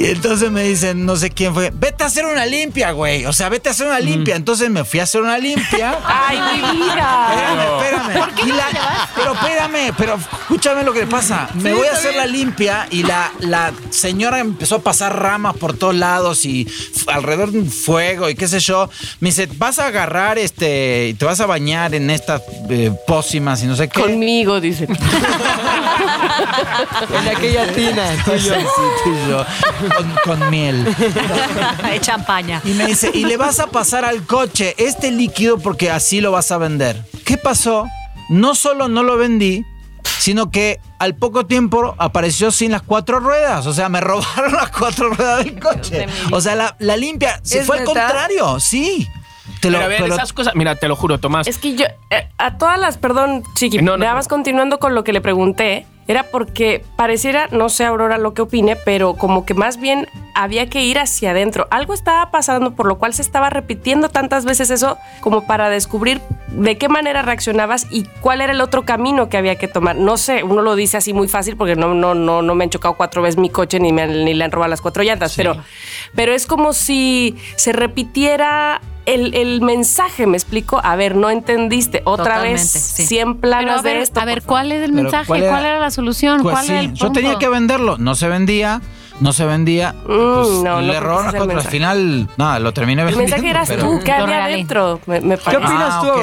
E: Y entonces me dicen, no sé quién fue, vete a hacer una limpia, güey. O sea, vete a hacer una limpia. Entonces me fui a hacer una limpia. <laughs>
B: ¡Ay, mi vida!
E: Espérame, espérame. Y la- pero espérame, pero escúchame lo que le pasa. Me voy a hacer la limpia y la, la señora empezó a pasar ramas por todos lados y alrededor de un fuego y qué sé yo. Me dice, vas a agarrar este y te vas a bañar en estas eh, pócimas y no sé qué.
B: Conmigo, dice. <laughs>
C: en aquella tina. tú y yo.
E: Sí, tú y yo. Con, con miel. <laughs>
G: Hay champaña.
E: Y me dice, y le vas a pasar al coche este líquido porque así lo vas a vender. ¿Qué pasó? No solo no lo vendí, sino que al poco tiempo apareció sin las cuatro ruedas. O sea, me <laughs> robaron las cuatro ruedas del coche. O sea, la, la limpia se
C: ¿Es
E: fue al contrario, sí. Te lo-
D: Pero a ver,
E: pero-
D: esas cosas, mira, te lo juro, Tomás.
B: Es que yo, eh, a todas las, perdón, Chiqui,
D: No, no,
B: nada
D: no.
B: más continuando con lo que le pregunté, era porque pareciera, no sé Aurora lo que opine, pero como que más bien había que ir hacia adentro. Algo estaba pasando por lo cual se estaba repitiendo tantas veces eso como para descubrir de qué manera reaccionabas y cuál era el otro camino que había que tomar. No sé, uno lo dice así muy fácil porque no, no, no, no me han chocado cuatro veces mi coche ni, me han- ni le han robado las cuatro llantas, pero, pero es como si se repitiera el, el mensaje, ¿me explico? A ver, no entendiste. Otra
G: Totalmente,
B: vez,
G: sí.
B: 100
F: Pero
B: planas
F: a ver,
B: de esto.
F: a ver, ¿cuál es el mensaje?
E: ¿cuál
F: ¿Cuál
E: era?
F: la solución?
E: Pues
F: ¿Cuál
E: sí,
F: era el
E: yo tenía que venderlo, no se vendía. No se vendía. pues,
B: Mm, no,
E: le robaron
B: que
E: las cuatro. Al final, nada, lo terminé
B: El
E: vendiendo.
B: mensaje eras
E: pero-
B: tú, ¿qué
F: Lo
B: había adentro? Me, me parece.
C: opinas
E: Ah,
C: tú,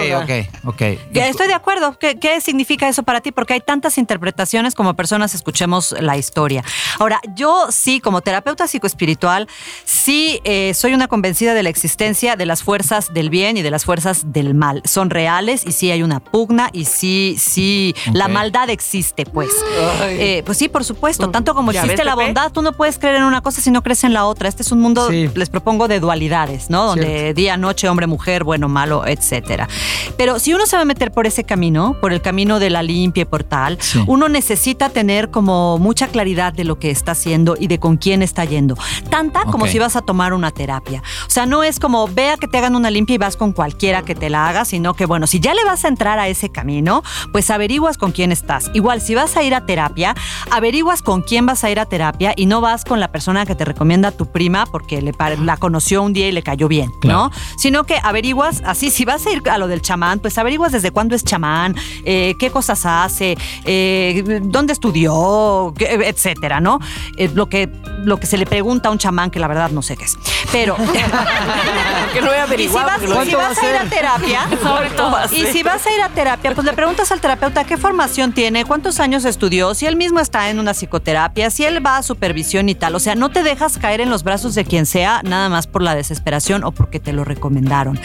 G: estoy de acuerdo. ¿Qué, qué significa eso para ti? Porque hay tantas interpretaciones como personas escuchemos la historia. Ahora, yo sí, como terapeuta psicoespiritual, sí eh, soy una convencida de la existencia de las fuerzas del bien y de las fuerzas del mal. Son reales y sí hay una pugna y sí, sí, la maldad existe, pues. Eh, pues sí, por supuesto. Tanto como
B: ¿Ya
G: existe
B: ves,
G: la bondad, tú no puedes creer en una cosa si no crees en la otra. Este es un mundo,
C: Sí.
G: les propongo, de dualidades, ¿no? Donde
C: Cierto.
G: día, noche, hombre, mujer, bueno, malo, etcétera. Pero si uno se va a meter por ese camino, por el camino de la limpia y por tal,
E: Sí.
G: uno necesita tener como mucha claridad de lo que está haciendo y de con quién está yendo. Tanta como si vas a tomar una terapia. O sea, no es como vea que te hagan una limpia y vas con cualquiera que te la haga, sino que bueno, si ya le vas a entrar a ese camino, pues averiguas con quién estás. Igual, si vas a ir a terapia, averiguas con quién vas a ir a terapia y no vas vas con la persona que te recomienda a tu prima porque le la conoció un día y le cayó bien, ¿no? Sino que averiguas, así, si vas a ir a lo del chamán, pues averiguas desde cuándo es chamán, eh, qué cosas hace, eh, dónde estudió, etcétera, ¿no? Eh, lo, que, lo que se le pregunta a un chamán, que la verdad no sé qué es. Pero. <laughs>
B: Porque no he
G: Y si vas,
B: porque lo-
G: y si vas a ir a terapia, <laughs>
F: Sobre todo.
G: y si vas a ir a terapia, pues le preguntas al terapeuta qué formación tiene, cuántos años estudió, si él mismo está en una psicoterapia, si él va a supervisión y tal. O sea, no te dejas caer en los brazos de quien sea, nada más por la desesperación o porque te lo recomendaron.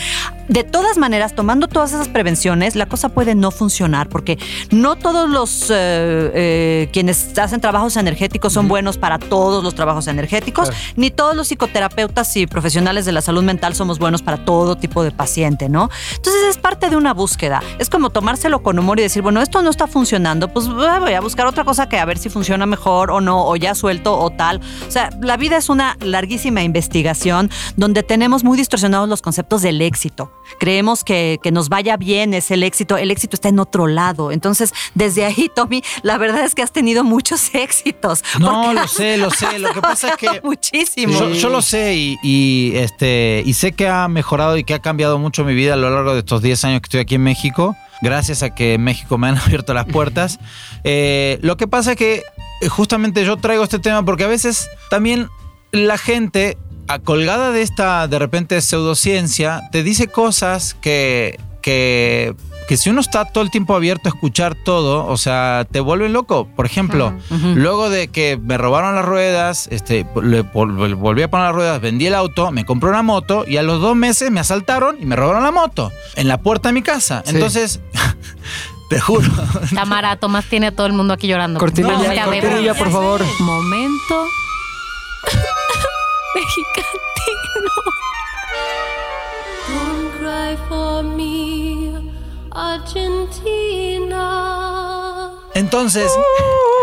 G: De todas maneras, tomando todas esas prevenciones, la cosa puede no funcionar porque no todos los eh, eh, quienes hacen trabajos energéticos son buenos para todos los trabajos energéticos, ni todos los psicoterapeutas y profesionales de la salud mental somos buenos para todo tipo de paciente, ¿no? Entonces es parte de una búsqueda. Es como tomárselo con humor y decir, bueno, esto no está funcionando, pues ah, voy a buscar otra cosa que a ver si funciona mejor o no, o ya suelto o tal. O sea, la vida es una larguísima investigación donde tenemos muy distorsionados los conceptos del éxito. Creemos que, que nos vaya bien es el éxito, el éxito está en otro lado. Entonces, desde ahí, Tommy, la verdad es que has tenido muchos <laughs> éxitos.
E: No, lo
G: has-
E: sé, lo sé. Lo que pasa es que
G: Muchísimo.
E: Yo, yo lo sé y, y, este, y sé que ha mejorado y que ha cambiado mucho mi vida a lo largo de estos 10 años que estoy aquí en México, gracias a que en México me han <laughs> abierto las puertas. Eh, lo que pasa es que justamente yo traigo este tema porque a veces también la gente, a- colgada de esta de repente pseudociencia, te dice cosas que, que, que si uno está todo el tiempo abierto a escuchar todo, o sea, te vuelven loco. Por ejemplo, luego de que me robaron las ruedas, este, le volví a poner las ruedas, vendí el auto, me compré una moto y a los dos meses me asaltaron y me robaron la moto en la puerta de mi casa.
C: Sí.
E: Entonces, <laughs> te juro.
F: Tamara, Tomás tiene a todo el mundo aquí llorando.
C: Cortinilla,
F: No, ya
C: cortinilla, por favor.
F: Momento. <laughs> Mexicantino.
H: Don't cry for me, Argentina.
E: Entonces,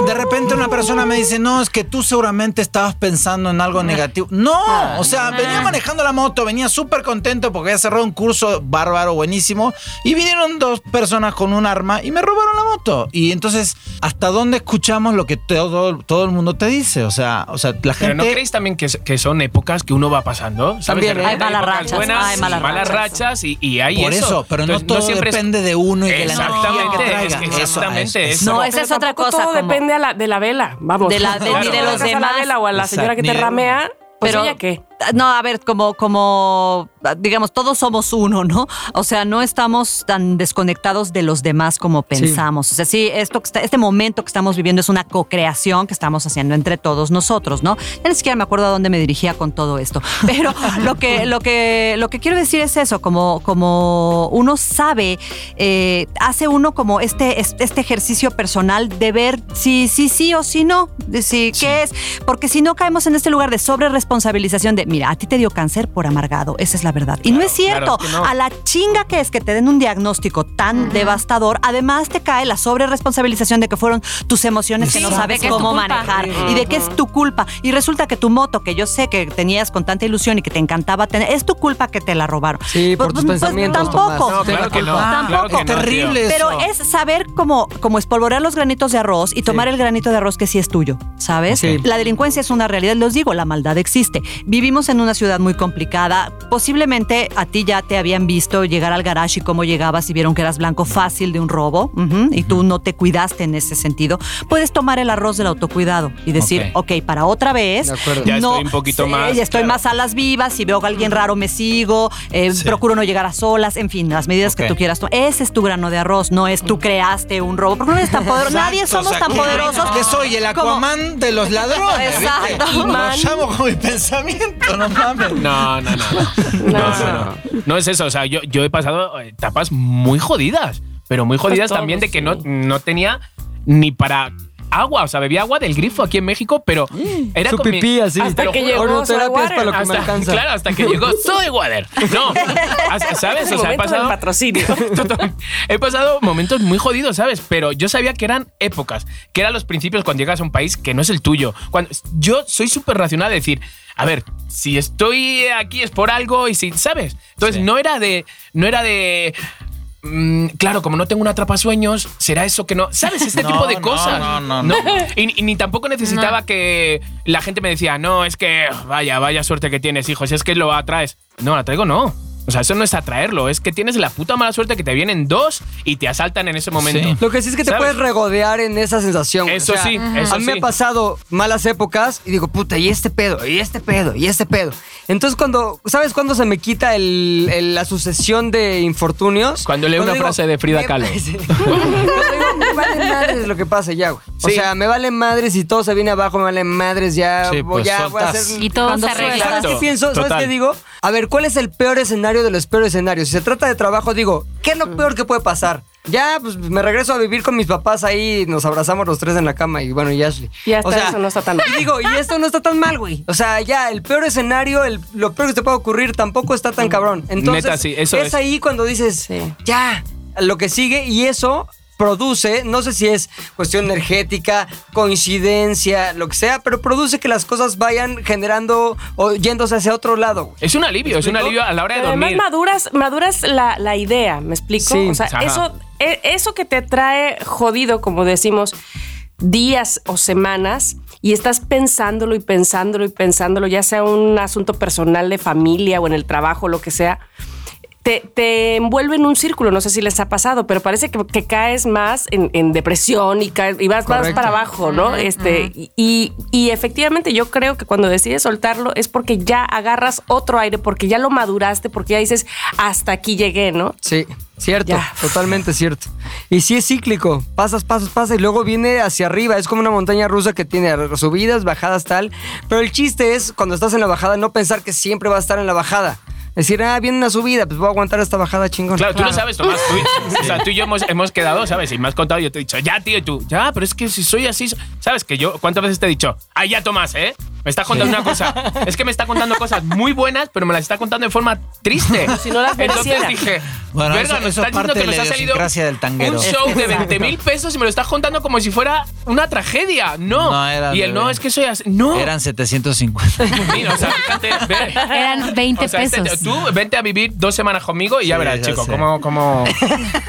E: de repente una persona me dice, no, es que tú seguramente estabas pensando en algo negativo. No, o sea, venía manejando la moto, venía súper contento porque había cerrado un curso bárbaro, buenísimo, y vinieron dos personas con un arma y me robaron la moto. Y entonces, ¿hasta dónde escuchamos lo que todo, todo el mundo te dice? O sea, o sea la
D: Pero
E: gente...
D: ¿no creéis también que, son épocas que uno va pasando? ¿Sabes?
C: También, ¿eh?
G: Hay malas rachas,
D: buenas,
G: hay malas rachas.
D: rachas y, y hay
E: Por eso, pero no todo
D: siempre es-
E: depende de uno y de la energía que
D: Exactamente,
E: traiga. Eso,
D: exactamente,
E: es-
D: eso.
G: No,
B: Pero
G: esa es otra cosa.
B: Todo
G: como-
B: depende a la- de la vela, vamos.
G: De la- <laughs> de- ni de los
B: das a
G: demás.
B: la vela o a la señora que te ramea, pues
G: Pero-
B: ella qué.
G: No, a ver, como, como, digamos, todos somos uno, ¿no? O sea, no estamos tan desconectados de los demás como pensamos. O sea, sí, esto que está- este momento que estamos viviendo es una co-creación que estamos haciendo entre todos nosotros, ¿no? Ya ni siquiera me acuerdo a dónde me dirigía con todo esto. Pero <laughs> lo que, lo que, lo que quiero decir es eso, como, como uno sabe, eh, hace uno como este, este ejercicio personal de ver si sí, sí o si no, de si qué es, porque si no caemos en este lugar de sobre responsabilización de, mira, a ti te dio cáncer por amargado, esa es la verdad. y no es cierto,
D: claro, es que no.
G: a la chinga que es que te den un diagnóstico tan devastador, además te cae la sobre responsabilización de que fueron tus emociones que no sabes
F: que
G: cómo manejar y de que es tu culpa. Y resulta que tu moto, que yo sé que tenías con tanta ilusión y que te encantaba tener, es tu culpa que te la robaron.
C: Sí, por
G: Pues-
C: tus
G: pues
C: pensamientos,
G: tampoco.
C: Tomás.
D: No, claro que no.
G: Tampoco.
D: claro que
E: terrible.
G: Pero es saber cómo, cómo espolvorear los granitos de arroz y tomar el granito de arroz que sí es tuyo, ¿sabes?
C: Sí.
G: La delincuencia es una realidad, los digo, la maldad existe. Vivimos en una ciudad muy complicada. Posiblemente a ti ya te habían visto llegar al garage y cómo llegabas y vieron que eras blanco fácil de un robo y tú no te cuidaste en ese sentido. Puedes tomar el arroz del autocuidado y decir, ok, para otra vez.
D: Ya
G: no,
D: estoy un poquito
G: sé,
D: más,
G: ya estoy
D: claro.
G: más a las vivas, si veo a alguien raro me sigo, eh,
E: Sí.
G: procuro no llegar a solas, en fin, las medidas que tú quieras. tomar. Ese es tu grano de arroz, no es tú creaste un robo, porque no eres tan poderoso. Nadie somos
E: o sea,
G: tan
E: ¿qué-
G: poderosos.
E: Que soy el
G: como-
E: Aquaman de los ladrones.
G: Exacto.
E: Lo llamo con mi pensamiento, no mames.
D: No, no, no. No, <laughs> no, no. No es eso. O sea, yo, yo he pasado etapas muy jodidas. Pero muy jodidas
B: todos,
D: también de que
B: sí.
D: no, no tenía ni para agua. O sea, bebía agua del grifo aquí en México, pero era
C: Su
D: con mi-
C: pipí así.
D: Hasta
B: que llegó
D: juro.
C: Oroterapia es para lo que me
D: Hasta-
C: alcanza.
D: Claro, hasta que llegó <laughs> Soy Water. No, ¿sabes? O sea, he pasado.
B: patrocinio. <laughs>
D: He pasado momentos muy jodidos, ¿sabes? Pero yo sabía que eran épocas, que eran los principios cuando llegas a un país que no es el tuyo. Cuando, yo soy súper racional de decir, a ver, si estoy aquí es por algo y si, ¿sabes? Entonces
E: Sí.
D: no era de, no era de mm, claro, como no tengo un atrapasueños, será eso que no. ¿Sabes? Este <laughs>
E: No,
D: tipo de
E: no,
D: cosas.
E: no, no, no.
D: Y, y ni tampoco necesitaba que la gente me decía, no, es que vaya, vaya suerte que tienes, hijos, es que lo atraes. No, la traigo no. O sea, eso no es atraerlo, es que tienes la puta mala suerte que te vienen dos y te asaltan en ese momento.
E: Sí.
C: Lo que sí es que te
D: ¿Sabes?
C: puedes regodear en esa sensación.
D: Eso sí, eso
C: A mí me
D: sí.
C: ha pasado malas épocas y digo, puta, y este pedo, y este pedo, y este pedo. Entonces, cuando, ¿sabes cuándo se me quita el- el- la sucesión de infortunios?
D: Cuando leo una frase de Frida Kahlo. <laughs>
C: Sí. Me vale madres lo que pase ya, güey. O
D: Sí.
C: sea, me vale madres y todo se viene abajo, me vale madres ya.
E: Sí,
C: voy,
E: pues,
C: ya voy a hacer.
F: Y todo se arregla.
C: ¿Sabes qué pienso? ¿Sabes
D: Total.
C: qué digo? A ver, ¿cuál es el peor escenario de los peores escenarios? Si se trata de trabajo, digo, ¿qué es lo peor que puede pasar? Ya, pues me regreso a vivir con mis papás ahí, nos abrazamos los tres en la cama y bueno, y Ashley.
B: Y hasta eso no está tan mal.
C: Y digo, y esto no está tan mal, güey. O sea, ya, el peor escenario, el, lo peor que te puede ocurrir tampoco está tan cabrón. Entonces,
D: Neta, sí, eso
C: es,
D: es.
C: ahí cuando dices,
B: Sí.
C: ya, lo que sigue y eso produce, no sé si es cuestión energética, coincidencia, lo que sea, pero produce que las cosas vayan generando o yéndose hacia otro lado.
D: Es un alivio, es un alivio a la hora de
B: Pero además
D: dormir.
B: maduras, maduras la, la idea, ¿me explico?
C: Sí.
B: o sea,
D: Ajá.
B: eso, e- eso que te trae jodido, como decimos, días o semanas, y estás pensándolo y pensándolo y pensándolo, ya sea un asunto personal de familia o en el trabajo, lo que sea. Te, te envuelve en un círculo, no sé si les ha pasado, pero parece que, que caes más en, en depresión y, caes, y vas más para abajo, ¿no? este, y, y efectivamente yo creo que cuando decides soltarlo es porque ya agarras otro aire, porque ya lo maduraste, porque ya dices, hasta aquí llegué, ¿no?
C: Sí, cierto,
B: Ya.
C: totalmente cierto. Y sí es cíclico, pasas, pasas, pasas y luego viene hacia arriba, es como una montaña rusa que tiene subidas, bajadas, tal. Pero el chiste es, cuando estás en la bajada, no pensar que siempre va a estar en la bajada. Decir, ah, viene una subida, pues voy a aguantar esta bajada chingón.
D: Claro, tú lo sabes, Tomás. Tú, o sea, tú y yo hemos, hemos quedado, ¿sabes? Y me has contado, yo te he dicho, ya, tío, y tú, ya, pero es que si soy así, ¿sabes? Que yo, ¿cuántas veces te he dicho? Ay, ya, Tomás, ¿eh? Me está contando una cosa. Es que me está contando cosas muy buenas, pero me las está contando de forma triste. <laughs>
B: si no las
D: Entonces dije,
E: Bueno,
D: verga,
E: eso-
D: nos
E: eso
D: está
E: es
D: diciendo que nos ha salido
E: del tanguero.
D: un show de
C: Exacto.
D: 20 mil pesos y me lo estás contando como si fuera una tragedia. No.
E: No, eran
D: y él,
E: de-
D: no, es que soy así. No.
E: Eran 750.
D: Mira, o sea, fíjate, ve. <laughs>
F: Eran 20
D: O sea, este-
F: pesos.
D: tú vente a vivir dos semanas conmigo y ya
E: Sí,
D: verás, chico,
E: sé.
D: cómo, cómo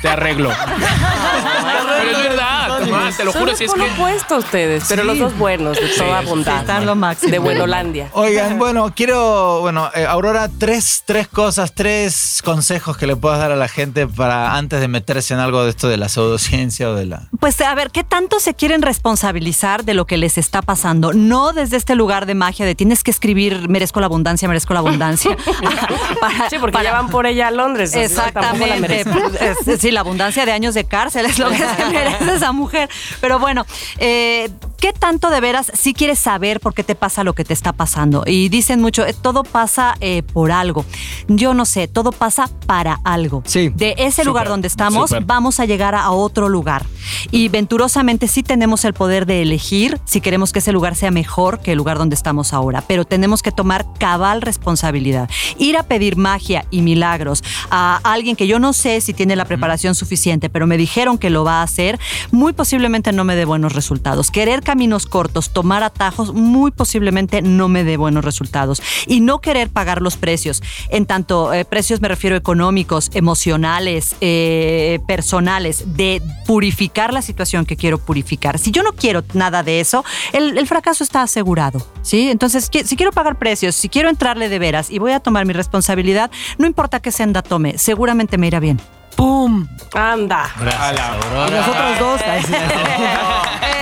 D: te arreglo. <laughs> pero es verdad, Tomás, te lo
B: Son
D: juro,
B: los
D: si es que.
B: opuestos ustedes, pero los dos buenos, de toda bondad.
G: Están lo máximo.
B: De Buenolandia.
E: Oigan, <laughs> bueno, quiero, bueno, eh, Aurora, tres, tres cosas, tres consejos que le puedas dar a la gente para antes de meterse en algo de esto de la pseudociencia o de la...
G: Pues a ver, ¿qué tanto se quieren responsabilizar de lo que les está pasando? No desde este lugar de magia de tienes que escribir merezco la abundancia, merezco la abundancia. <laughs> <laughs> Para-
B: Sí, porque
G: para-
B: ya van por ella a Londres. la
G: Exactamente.
B: merece.
G: Es- sí, la abundancia de años de cárcel es lo que se merece esa mujer. Pero bueno, eh, ¿qué tanto de veras sí quieres saber por qué te pasa lo que te está pasando? Y dicen mucho, eh, todo pasa eh, por algo. Yo no sé, todo pasa para algo.
C: Sí.
G: De ese lugar donde estamos, vamos a llegar a, a otro lugar. Y venturosamente sí tenemos el poder de elegir si queremos que ese lugar sea mejor que el lugar donde estamos ahora. Pero tenemos que tomar cabal responsabilidad. Ir a pedir magia y milagros a alguien que yo no sé si tiene la preparación suficiente, pero me dijeron que lo va a hacer, muy posiblemente no me dé buenos resultados. Querer caminos cortos, tomar atajos, muy posiblemente no me dé buenos resultados. Y no querer pagar los precios. En tanto, eh, precios me refiero económicos, emocionales, eh, personales, de purificar la situación que quiero purificar. Si yo no quiero nada de eso, el, el fracaso está asegurado. ¿sí? Entonces, si quiero pagar precios, si quiero entrarle de veras y voy a tomar mi responsabilidad, no importa qué senda tome, seguramente me irá bien.
B: ¡Pum! Anda.
E: Gracias,
C: Y nosotros dos. <laughs> <laughs>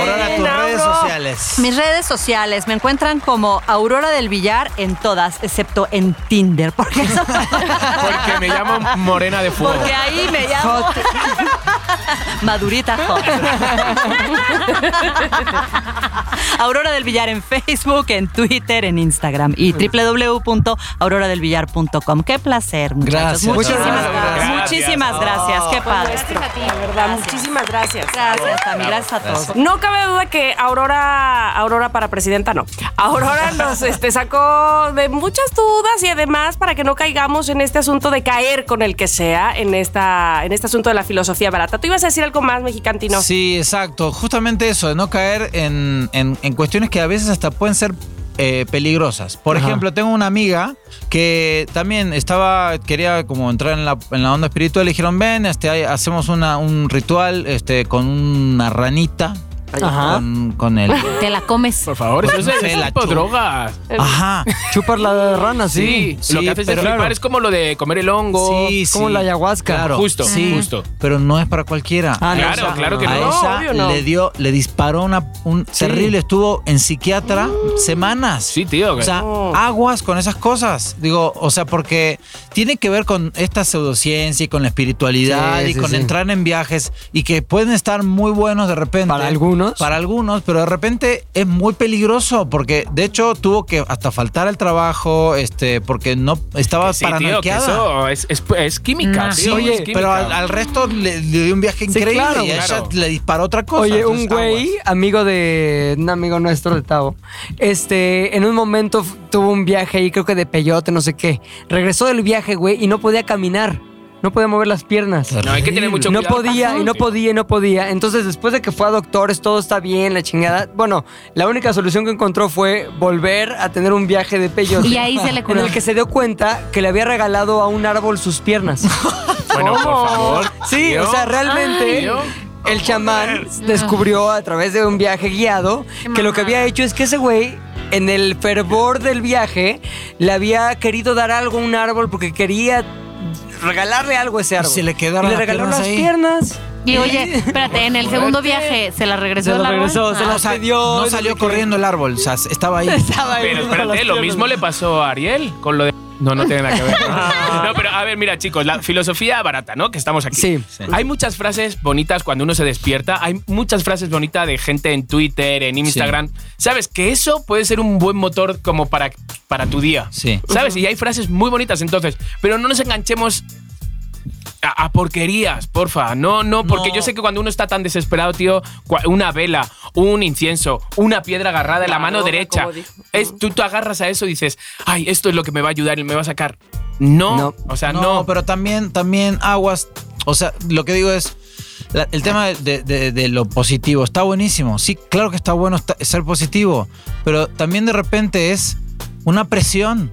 E: Aurora, tus redes sociales.
G: Mis redes sociales me encuentran como Aurora del Villar en todas, excepto en Tinder, porque eso- <laughs>
D: Porque me llamo Morena de Fuego.
G: porque ahí me llamo <laughs> Madurita Hot. Aurora del Villar en Facebook, en Twitter, en Instagram y www.auroradelvillar.com. Qué placer, muchachos.
E: Gracias,
G: Muchísimas gracias.
D: Gracias.
G: Muchísimas gracias. Qué padre.
F: Gracias a ti.
B: La verdad, muchísimas gracias.
G: Gracias, Tami. Gracias a todos.
B: No cabe duda que Aurora, Aurora para presidenta no. Aurora nos este, sacó de muchas dudas y además para que no caigamos en este asunto de caer con el que sea en esta en este asunto de la filosofía barata. ¿Tú ibas a decir algo más, mexicantino?
E: Sí, exacto. Justamente eso, de no caer en, en- en cuestiones que a veces hasta pueden ser eh, peligrosas. Por
C: Ajá.
E: ejemplo, tengo una amiga que también estaba, quería como entrar en la, en la onda espiritual. Le dijeron, ven, este, hacemos una, un ritual este, con una ranita.
C: Ajá.
E: Con, con el...
F: Te la comes.
D: Por favor, eso es, es
E: la
D: tipo droga.
E: Ajá.
C: Chupar la rana, sí.
D: Sí, lo
E: sí,
D: que haces
E: pero
D: es flipar
E: claro.
D: es como lo de comer el hongo.
E: Sí,
C: como la ayahuasca.
E: Claro.
D: Justo,
E: sí,
D: justo.
E: Pero no es para cualquiera.
C: Ah, no,
D: Claro,
C: o sea,
D: claro que
E: a
D: no.
E: esa
B: obvio no.
E: le dio, le disparó una, un terrible, estuvo en psiquiatra semanas.
D: Sí, tío.
E: O sea,
B: No.
E: aguas con esas cosas. Digo, o sea, porque tiene que ver con esta pseudociencia y con la espiritualidad
C: Sí,
E: y
C: sí,
E: con
C: sí.
E: entrar en viajes y que pueden estar muy buenos de repente.
C: Para algunos.
E: Para algunos, pero de repente es muy peligroso porque de hecho tuvo que hasta faltar al trabajo, este, porque no estaba
D: sí, tío, que
E: paranoiqueada.
D: eso es, es, es química,
F: Nah.
D: tío.
E: Sí,
D: es
E: oye,
D: química.
E: pero al, al resto le, le dio un viaje increíble
C: claro,
E: y a ella le disparó otra cosa.
C: Oye,
E: Entonces,
C: un güey,
E: aguas.
C: amigo de un amigo nuestro de Tavo, este, en un momento tuvo un viaje ahí, creo que de peyote, no sé qué. Regresó del viaje, güey, y no podía caminar. No podía mover las piernas.
D: No, hay que tener mucho
C: No
D: cuidado.
C: podía, y no podía, y no podía. Entonces, después de que fue a doctores, todo está bien, la chingada. Bueno, la única solución que encontró fue volver a tener un viaje de peyote.
F: Y ahí se le
C: En
F: curó.
C: el que se dio cuenta que le había regalado a un árbol sus piernas. <laughs>
D: Bueno, por
B: ¿Cómo?
D: favor.
C: Sí, o sea, realmente el chamán descubrió a través de un viaje guiado que lo que había hecho es que ese güey, en el fervor del viaje, le había querido dar algo a un árbol porque quería regalarle algo a ese árbol.
E: se le quedaron
C: Y le
E: las
C: regaló
E: piernas
C: las
E: ahí.
C: piernas.
F: Y oye, espérate, en el <laughs> segundo viaje se la regresó
C: Se
F: árbol?
C: regresó, se
F: Ah.
C: lo
E: O sea,
C: pidió,
E: no salió corriendo el árbol, o sea, estaba ahí. <laughs>
C: Estaba ahí
D: Pero espérate, lo mismo le pasó a Ariel con lo de. No, no tiene nada que ver. <laughs> No, pero a ver, mira, chicos, la filosofía barata, ¿no? Que estamos aquí.
C: Sí.
D: Hay muchas frases bonitas cuando uno se despierta. Hay muchas frases bonitas de gente en Twitter, en Instagram. ¿Sabes? Que eso puede ser un buen motor como para, para tu día.
E: Sí.
D: ¿Sabes? Y hay frases muy bonitas entonces. Pero no nos enganchemos a, a porquerías, porfa. No, no, porque
E: No.
D: yo sé que cuando uno está tan desesperado, tío, una vela, un incienso, una piedra agarrada en la mano derecha, es, tú te agarras a eso y dices, ay, esto es lo que me va a ayudar y me va a sacar. No,
C: No.
D: o sea,
E: no,
D: no.
E: pero también, también aguas. O sea, lo que digo es. la- el tema de, de- de lo positivo está buenísimo. Sí, claro que está bueno ser positivo. Pero también de repente es una presión.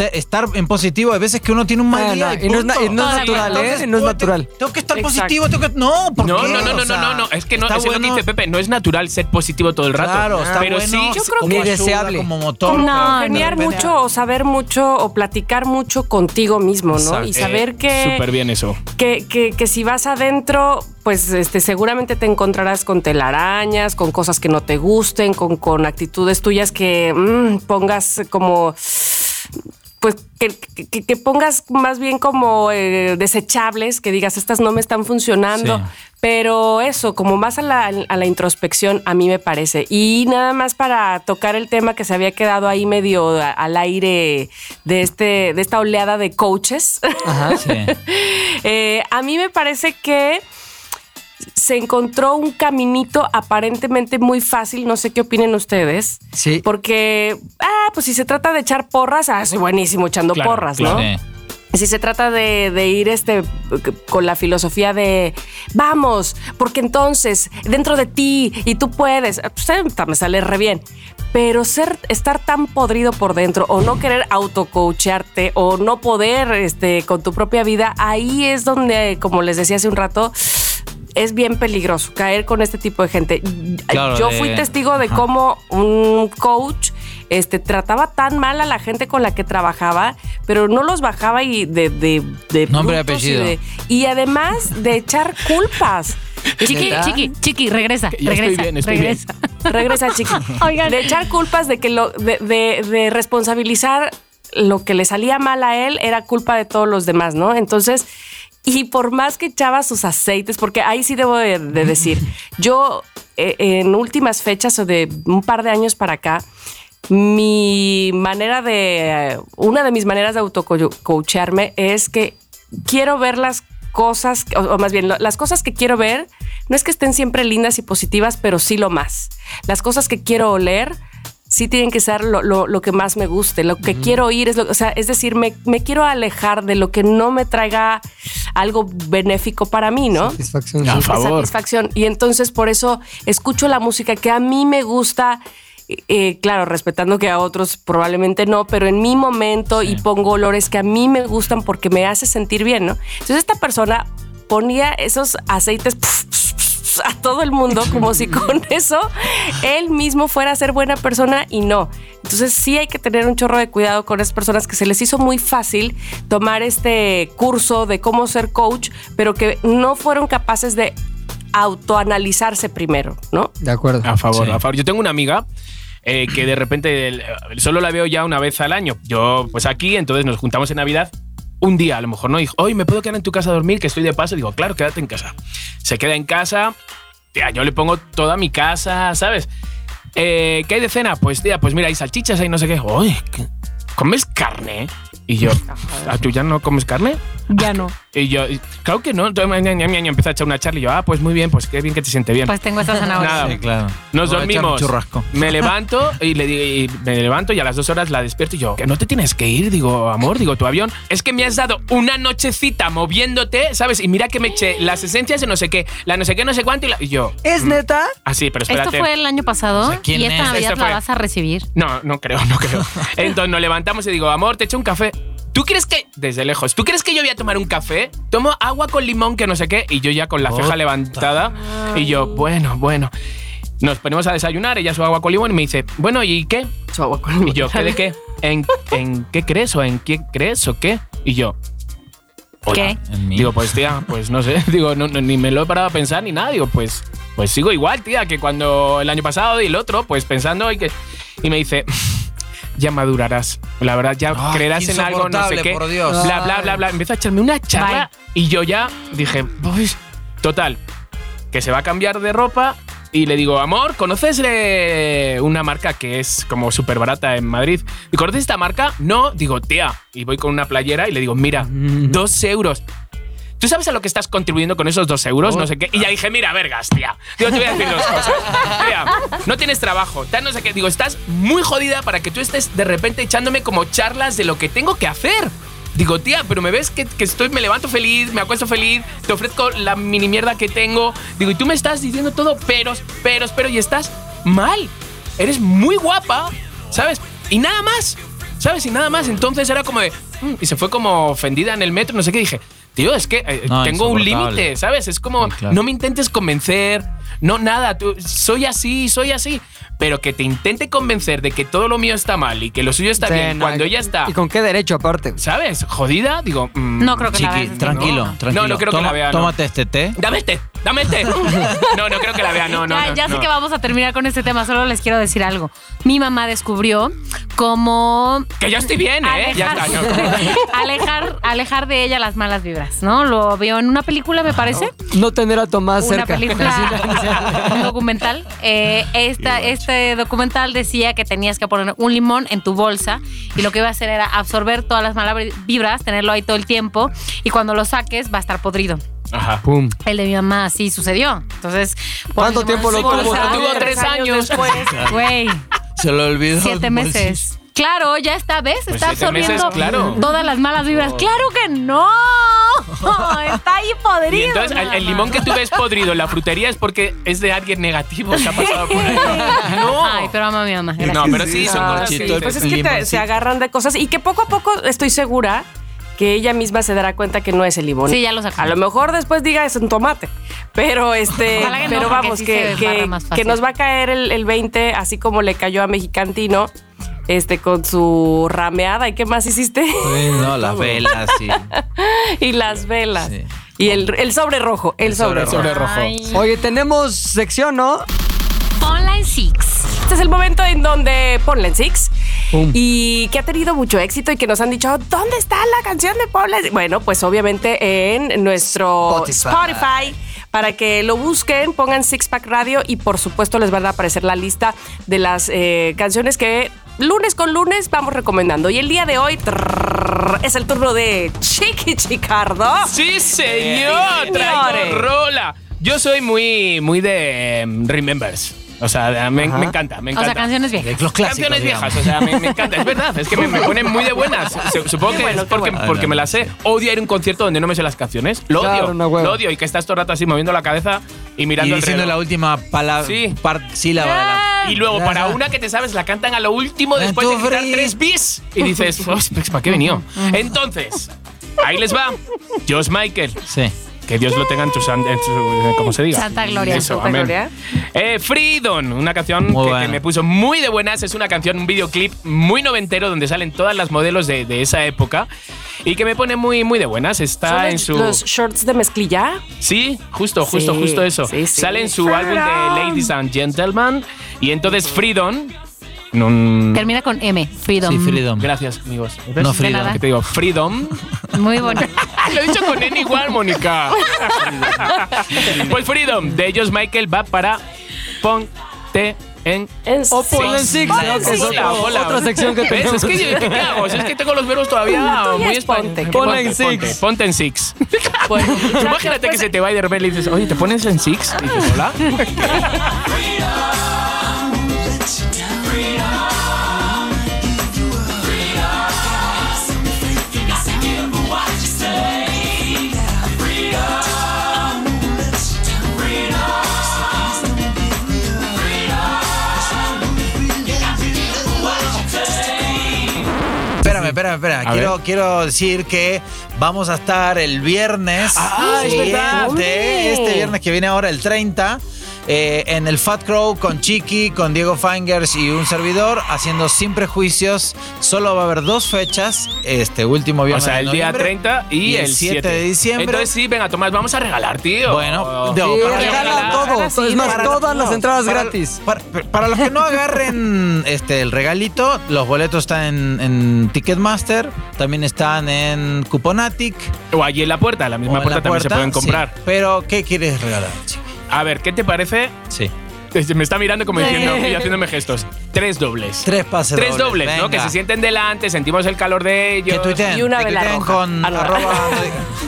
E: Estar en positivo, hay veces que uno tiene un mal
C: Ah,
E: día.
C: no, y no es na-
E: punto.
C: y no es
F: Todavía.
C: natural, ¿eh?
E: Entonces,
C: No es natural.
E: Tengo, que estar
B: Exacto.
E: positivo, tengo que. No, ¿por
D: No,
E: qué?
D: no, no, no,
E: O sea,
D: no, no, no, es que no, es lo que
E: bueno-
D: dice Pepe, no es natural ser positivo todo el rato.
E: Claro, está
D: pero
E: bueno.
D: sí,
B: Yo creo
E: como
C: que-
E: ayuda,
C: deseable.
E: Como motor.
F: No,
B: Geniar
E: repente-
B: mucho o saber mucho o platicar mucho contigo mismo, ¿no?
E: Exacto.
B: Y saber que,
D: Súper bien eso.
B: que, que, que si vas adentro, pues este, seguramente te encontrarás con telarañas, con cosas que no te gusten, con, con actitudes tuyas que mm, pongas como pues que, que- que pongas más bien como eh, desechables, que digas, estas no me están funcionando,
E: Sí.
B: pero eso, como más a la, a la introspección, a mí me parece. Y nada más para tocar el tema que se había quedado ahí medio al aire de, este, de esta oleada de coaches.
C: Ajá.
E: Sí. <laughs>
B: Eh, a mí me parece que se encontró un caminito aparentemente muy fácil, no sé qué opinen ustedes.
C: Sí.
B: Porque, ah, pues si se trata de echar porras, ah, soy buenísimo echando
D: Claro,
B: porras,
D: claro.
B: ¿no?
E: Sí.
B: Si se trata de, de ir este con la filosofía de vamos, porque entonces dentro de ti y tú puedes, pues, eh, me sale re bien. Pero ser, estar tan podrido por dentro o no querer autocoachearte o no poder este, con tu propia vida, ahí es donde, como les decía hace un rato, es bien peligroso caer con este tipo de gente.
E: Claro,
B: Yo
E: de-
B: fui testigo de
E: ajá.
B: cómo un coach este, trataba tan mal a la gente con la que trabajaba, pero no los bajaba y de, de, de
E: Nombre y apellido.
B: Y, de- y además de echar culpas. <laughs>
F: Chiqui, chiqui, chiqui, regresa,
D: ya estoy
F: regresa,
D: bien, estoy
F: regresa. <laughs>
B: Regresa, chiqui.
F: Oigan.
B: De echar culpas de que lo, de, de- de responsabilizar lo que le salía mal a él era culpa de todos los demás, ¿no? Entonces, y por más que echaba sus aceites, porque ahí sí debo de, de decir, yo eh, en últimas fechas o de un par de años para acá, mi manera de, una de mis maneras de autocoacharme es que quiero ver las cosas, o, más bien, las cosas que quiero ver, no es que estén siempre lindas y positivas, pero sí lo más. Las cosas que quiero oler, sí tienen que ser lo, lo- lo que más me guste. Lo que quiero oír es lo, o sea, es decir, me, me quiero alejar de lo que no me traiga algo benéfico para mí, ¿no?
C: Satisfacción.
D: A
C: sí.
D: favor.
B: satisfacción. Y entonces por eso escucho la música que a mí me gusta eh, claro, respetando que a otros probablemente no, pero en mi momento y pongo olores que a mí me gustan porque me hace sentir bien, ¿no? Entonces esta persona ponía esos aceites <laughs> a todo el mundo como si <laughs> con eso él mismo fuera a ser buena persona y no. Entonces sí hay que tener un chorro de cuidado con esas personas que se les hizo muy fácil tomar este curso de cómo ser coach, pero que no fueron capaces de autoanalizarse primero, ¿no?
C: De acuerdo.
D: A favor,
E: Sí.
D: a favor. Yo tengo una amiga eh, que de repente el- solo la veo ya una vez al año. Yo, pues aquí, entonces nos juntamos en Navidad. Un día, a lo mejor no dijo, hoy me puedo quedar en tu casa a dormir, que estoy de paso. Digo, claro, quédate en casa. Se queda en casa. Tía, yo le pongo toda mi casa, ¿sabes? Eh, ¿Qué hay de cena? Pues, tía, pues mira, hay salchichas, hay no sé qué. Uy. ¿comes carne? Y yo, ¿a tú ya no comes carne?
F: Ya no.
D: Y yo, claro que no. Entonces, empieza a echar una charla y yo, ah, pues muy bien, pues qué bien que te siente bien.
F: Pues tengo esta zanahoria.
D: Nada.
E: Sí, claro.
D: Nos
E: Voy
D: dormimos.
E: churrasco.
D: Me levanto y le y me levanto y a las dos horas la despierto y yo, que no te tienes que ir, digo, amor, digo, tu avión. Es que me has dado una nochecita moviéndote, ¿sabes? Y mira que me eché las esencias de no sé qué, la no sé qué, no sé cuánto y, la- y yo,
C: ¿Es neta?
D: así, pero
F: Esto
D: espérate.
F: fue el año pasado
E: O sea, ¿quién
F: y esta
E: es?
F: Navidad la
D: fue.
F: vas a recibir.
D: No, no creo, no creo. <laughs> Entonces nos levantamos y digo, amor, te echo un café. ¿Tú crees que, desde lejos, ¿tú crees que yo voy a tomar un café? Tomo agua con limón, que no sé qué, y yo ya con la ceja levantada, y yo, bueno, bueno. Nos ponemos a desayunar, ella su agua con limón y me dice, bueno, ¿y qué?
B: Su agua con
D: Y yo, ¿qué de qué? ¿En, en qué crees o en qué crees o qué? Y yo, hola.
F: ¿Qué?
D: Digo, pues tía, pues no sé, <laughs> digo, no, no, ni me lo he parado a pensar ni nada, digo, pues, pues sigo igual, tía, que cuando el año pasado y el otro, pues pensando y que... Y me dice, ya madurarás, la verdad, ya
E: Ay,
D: creerás en algo, no sé qué,
E: por Dios.
D: bla, bla, bla, bla. Empieza a echarme una charla y yo ya dije, pues, total, que se va a cambiar de ropa y le digo, amor, ¿conoces una marca que es como súper barata en Madrid? ¿Y conoces esta marca? No, digo, tía. Y voy con una playera y le digo, mira, dos euros. ¿Tú sabes a lo que estás contribuyendo con esos dos euros? No sé qué. Y ya dije, mira, vergas, tía. Digo, te voy a decir dos cosas. Tía, no tienes trabajo, tal, no sé qué. Digo, estás muy jodida para que tú estés de repente echándome como charlas de lo que tengo que hacer. Digo, tía, pero me ves que, que estoy, me levanto feliz, me acuesto feliz, te ofrezco la mini mierda que tengo. Digo, y tú me estás diciendo todo peros, peros, pero y estás mal. Eres muy guapa, ¿sabes? Y nada más, ¿sabes? Y nada más. Entonces era como de. "Mm", y se fue como ofendida en el metro, no sé qué. Dije, tío, es que eh,
E: No,
D: tengo un límite, ¿sabes? Es como,
E: Sí, claro.
D: no me intentes convencer, no nada, tú, soy así, soy así. Pero que te intente convencer de que todo lo mío está mal y que lo suyo está
C: Sí,
D: bien
C: no,
D: cuando ella está,
C: ¿Y con qué derecho aparte?
D: ¿sabes? Jodida, digo. mm,
F: No creo que la veas.
E: tranquilo,
D: No.
E: tranquilo.
D: No, no creo que la vea, no.
E: Tómate este té.
D: Dame el té, dame el <laughs> té. <laughs> No, no creo que la vea, no, no.
F: ya
D: no,
F: ya sé que vamos a terminar con este tema, solo les quiero decir algo. Mi mamá descubrió cómo
D: Que ya estoy bien, ¿eh? Ya
F: alejar,
D: está. no. <laughs>
F: alejar, alejar de ella las malas vibras, ¿no? Lo vio en una película, me parece.
C: No tener a Tomás
F: una
C: cerca.
F: película, un documental. Eh, esta, este documental decía que tenías que poner un limón en tu bolsa y lo que iba a hacer era absorber todas las malas vibras, tenerlo ahí todo el tiempo y cuando lo saques va a estar podrido.
D: Ajá.
C: Pum.
F: El de mi mamá así sucedió. Entonces,
C: ¿Cuánto tiempo lo tuvo?
D: Lo tuvo tres años.
B: después.
F: Güey,
E: Se lo olvidó.
F: siete meses. Claro, ya está, ¿ves?
D: Pues
F: está
D: meses,
F: absorbiendo
D: claro.
F: todas las malas vibras. ¡Claro que no! <laughs> <laughs> Está ahí podrido.
D: Y entonces el, limón que tú ves podrido en la frutería es porque es de alguien negativo que ha pasado por ahí. <laughs> No.
F: Ay, pero amo a mi mamá. Gracias.
D: No, pero sí, son
B: Ah, sí,
D: que
E: Chito,
B: Pues es que te- se agarran de cosas y que poco a poco estoy segura que ella misma se dará cuenta que no es el limón.
F: Sí, ya lo sacó.
B: A lo mejor después diga es un tomate, pero este,
F: no,
B: pero
F: porque
B: vamos
F: sí
B: que, que, nos va a caer el, el 20 así como le cayó a Mexicantino. Este, con su rameada. ¿Y qué más hiciste?
E: Sí, no, las <laughs> velas, sí.
B: y las velas.
E: Sí.
B: Y el, el sobre rojo. El, sobre,
E: sobre
B: rojo.
C: Oye, tenemos sección, ¿no?
F: Online Six.
B: Este es el momento en donde ponle en Six. Y que ha tenido mucho éxito y que nos han dicho, ¿dónde está la canción de en Six?" Bueno, pues obviamente en nuestro
C: Spotify.
B: Spotify. Para que lo busquen, pongan Six Pack Radio y por supuesto les van a aparecer la lista de las eh, canciones que lunes con lunes vamos recomendando. Y el día de hoy trrr, es el turno de Chiqui Chicardo.
D: Sí, señor. Traigo
B: Señores.
D: rola. Yo soy muy, muy de em, Remembers. O sea, me, me encanta, me
F: O
D: encanta.
F: sea, canciones viejas.
E: Los clásicos.
D: Canciones
E: digamos.
D: viejas, o sea, me, me encanta, es verdad, es que me, me ponen muy de buenas. <laughs> Su- Supongo que
B: bueno,
D: es porque,
B: bueno.
D: porque me las sé. Odio ir a un concierto donde no me sé las canciones. Lo
C: Claro,
D: odio, lo odio. Y que estás todo el rato así moviendo la cabeza y mirando
E: Y diciendo la última palabra,
D: Sí.
E: sílaba de la
D: Y luego, para una que te sabes, la cantan a lo último después de quitar tres bis. Y dices, "Pues, pues, ¿para qué he venido? <laughs> Entonces, ahí les va. Josh Michael.
E: Sí.
D: Que Dios lo tenga en su, san- en su- ¿cómo se diga?
F: Santa gloria.
D: Eso,
B: Santa
D: amén.
B: gloria.
D: Eh, Freedom, una canción que, me puso muy de buenas. Es una canción, un videoclip muy noventero donde salen todas las modelos de, de esa época y que me pone muy, muy de buenas.
B: ¿Son
D: Está en
B: los,
D: su.
B: los shorts de mezclilla?
D: Sí, justo, justo,
B: Sí,
D: justo eso.
B: sí, sí.
D: Sale en su álbum de. Ladies and Gentlemen y entonces Freedom. No-
F: Termina con M, Freedom.
E: Sí, Freedom.
D: Gracias, amigos.
E: No, Freedom.
F: nada.
D: ¿Qué te digo? Freedom.
F: Muy bonito. <laughs>
D: Lo he dicho con N igual, Mónica. pues Freedom de ellos Michael va para Ponte en
B: En
C: O ponle en Six, Que es
B: Six.
C: otra, otra sección que tenemos.
D: Es que yo, ¿qué hago? Si es que tengo los verbos todavía muy
B: es
D: españoles.
B: ponte.
C: En
D: Ponte,
C: Six.
D: Ponte en Six. <laughs>
B: Bueno,
D: Imagínate que
B: pues,
D: se te va y de repente le dices, oye, ¿te pones en Six? Y dices, hola. <laughs>
E: Espérame, espérame, espérame.
D: A
E: Quiero,
D: ver.
E: quiero decir que vamos a estar el viernes.
D: Ah, es verdad.
E: siguiente, Este viernes que viene ahora, el 30. Eh, en el Fat Crow con Chiqui, con Diego Fingers y un servidor, haciendo sin prejuicios. Solo va a haber dos fechas, este último
D: O
E: viernes.
D: sea,
E: de
D: el día
E: noviembre
D: 30 y, el 7
E: de diciembre.
D: Entonces sí, venga, Tomás, vamos a regalar, tío.
E: Bueno,
C: Sí,
E: no, para-
C: regala
D: para-
C: todo.
B: sí,
C: es más,
E: para-
C: todas las entradas
E: para-
C: gratis.
E: Para, para los que no agarren <laughs> este el regalito, los boletos están en, en Ticketmaster, también están en Cuponatic.
D: O allí en la puerta, en la
E: o
D: misma puerta
E: la
D: también se pueden comprar.
E: sí. Pero, ¿qué quieres regalar, chico?
D: A ver, ¿qué te parece?
E: Sí.
D: Me está mirando como diciendo y haciéndome gestos. Tres dobles.
E: Tres pases
D: Tres dobles, ¿no? Que se sienten delante, sentimos el calor de ellos.
E: Que tuiteen,
B: Y una
E: que
B: vela roja.
E: con arroba-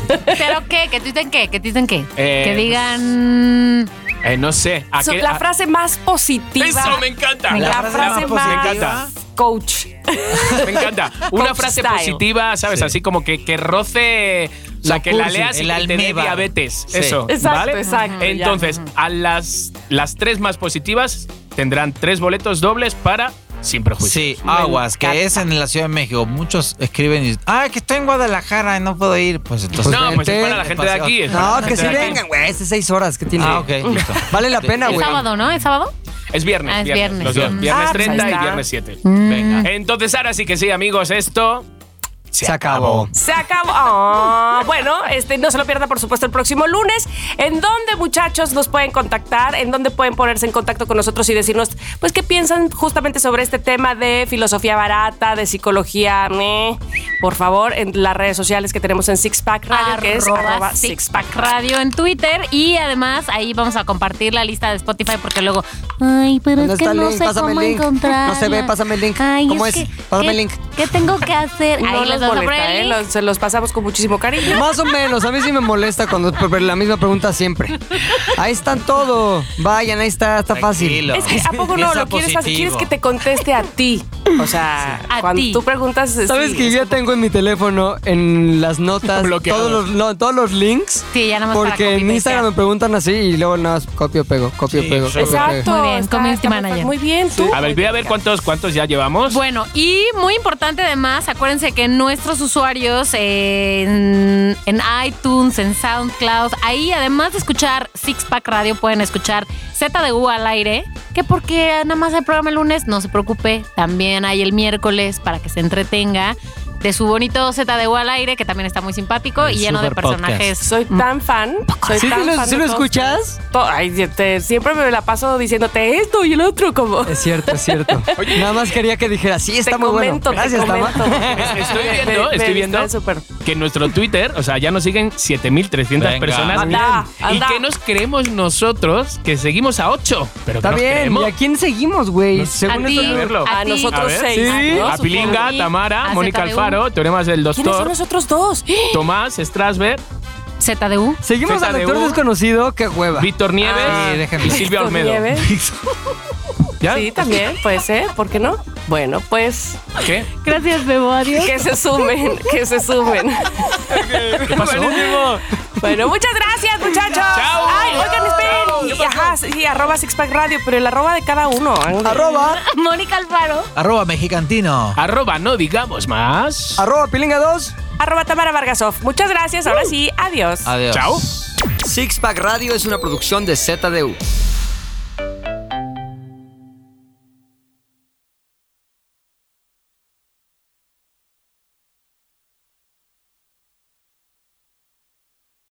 E: <laughs>
F: ¿Pero qué? ¿Que dicen qué? ¿Que qué?
D: Eh,
F: que digan...
D: Eh, no sé. ¿a
B: so-
D: qué-
B: la
D: a-
B: frase más positiva.
D: Eso me encanta.
B: La,
E: La
B: frase
E: frase
B: más,
E: más
D: positiva.
B: Coach.
D: Me encanta. <laughs> Una
B: Coach
D: frase
B: style.
D: positiva, ¿sabes?
E: Sí.
D: Así como que, que roce. O sea, que la leas y
E: el
D: que te dé
E: almíbar.
D: diabetes.
E: Sí.
D: Eso.
B: Exacto,
D: ¿vale?
B: exacto, ya.
D: Entonces, a las, las tres más positivas tendrán tres boletos dobles para Sin Prejuicios.
E: Sí, Aguas, que es en la Ciudad de México. Muchos escriben y dicen, ah, que estoy en Guadalajara y no puedo ir. Pues entonces.
D: no, pues es para la gente de aquí. es
C: No, que sí vengan, güey. Es de seis horas que tiene.
E: Ah, ok, listo.
C: Vale la pena,
F: Es
C: güey.
F: sábado, ¿no? ¿Es sábado?
D: Es viernes.
F: Ah, es viernes.
D: Los dos.
F: Mm.
D: Viernes
B: Ah, pues ahí
D: 30 y viernes 7.
E: Venga.
D: Entonces, ahora sí que sí, amigos, esto
C: Se acabó.
B: Se acabó. Ah, bueno, este, no se lo pierda, por supuesto, el próximo lunes. ¿En dónde, muchachos, nos pueden contactar? ¿En dónde pueden ponerse en contacto con nosotros y decirnos, pues, qué piensan justamente sobre este tema de filosofía barata, de psicología? meh? Por favor, en las redes sociales que tenemos en Six Pack Radio, que es
F: Arroba
B: arroba
F: Six
B: Six Pack
F: Pack Radio en Twitter y además ahí vamos a compartir la lista de Spotify porque luego, ay, pero
C: ¿Dónde
F: es que no
C: link?
F: sé
C: Pásame
F: cómo
C: el link.
F: encontrar. <laughs>
C: No se ve, pásame el link.
F: Ay,
C: ¿Cómo
F: es?
C: es?
F: que,
C: Pásame
F: ¿qué-
C: el link.
F: ¿Qué tengo que hacer?
B: No
F: ahí les
B: nos
F: vamos a
B: molesta,
F: poner el
B: ¿eh?
F: link.
B: Los- se los pasamos con muchísimo cariño.
C: Más o menos, a mí sí me molesta cuando la misma pregunta siempre. Ahí están todo. Vayan, ahí está, está fácil.
E: Tranquilo.
B: Es que, ¿a poco no?
E: Piensa
B: Lo quieres. Quieres que te conteste a ti. O sea,
F: A
B: cuando
F: ti.
B: tú preguntas.
C: ¿Sabes
B: sí,
C: que yo ya tengo en mi teléfono en las notas <laughs> todos los, no, todos los links?
F: Sí, ya nada más para
C: Porque en
F: copy-pastear.
C: Instagram me preguntan así y luego nada más copio, pego, copio,
E: Sí,
C: pego.
E: sí.
C: copio, pego.
B: Exacto.
F: Muy bien, community manager.
B: Muy bien, tú.
D: A ver, voy a ver cuántos, cuántos ya llevamos.
F: Bueno, y muy importante además, acuérdense que nuestros usuarios en, en iTunes, en SoundCloud, ahí además de escuchar Six Pack Radio, pueden escuchar ZDU al aire, que porque nada más hay programa el lunes, no se preocupe, también hay el miércoles para que se entretenga de su bonito ZDU al aire, que también está muy simpático
E: El
F: y lleno de
E: super podcast.
F: personajes.
B: Soy tan fan. Soy
C: ¿Sí,
B: tan
C: sí lo,
B: fan
C: sí
B: de
C: lo
B: todos
C: escuchas?
B: To- Ay, te- siempre me la paso diciéndote esto y el otro, como.
C: Es cierto, es cierto. <laughs> Nada más quería que dijera, sí, está
B: te
C: muy
B: comento,
C: bueno.
B: te
C: Gracias, Tama.
B: comento. <laughs>
D: Estoy viendo,
B: me-
D: estoy
B: me
D: viendo
B: distrae súper.
D: que en nuestro Twitter, o sea, ya nos siguen 7300
E: Venga.
D: personas.
B: Anda,
D: y
B: anda.
D: que nos creemos nosotros que seguimos a 8. Pero
C: Está
D: que nos
C: bien.
D: creemos.
C: ¿Y a quién seguimos, güey?
D: No-
C: Según
F: a ti,
C: esto-
D: a verlo.
F: a ti.
B: nosotros
D: A ver.
B: seis.
C: Sí.
D: A Pilinga. Tamara,
F: A
D: Mónica
F: ZDU.
D: Alfaro, Teoremas del
B: ¿Quiénes son
D: Doctor,
B: los otros dos?
D: Tomás Strasberg,
F: ZDU.
C: Seguimos al
D: ZDU.
C: lector desconocido, qué hueva.
D: Víctor Nieves
E: déjenme.
D: y Silvia Olmedo. <laughs>
B: Sí, también, <laughs> puede ser, ¿por qué no? Bueno, pues
D: ¿Qué?
F: Gracias, Bebo. Adiós.
B: que se sumen, que se sumen.
D: ¿Qué pasó?
B: Bueno, muchas gracias, muchachos.
D: Chao.
B: Ay, oigan, esperen. y- ajá, sí, arroba Sixpack Radio, pero el arroba de cada uno.
C: Arroba, <laughs>
F: Mónica Alfaro.
E: Arroba mexicantino.
D: Arroba, no digamos más.
C: arroba pilinga 2.
B: Arroba Tamara Vargasov. Muchas gracias. Ahora sí, adiós.
E: Adiós.
D: Chao.
C: Six Pack Radio es una producción de ZDU.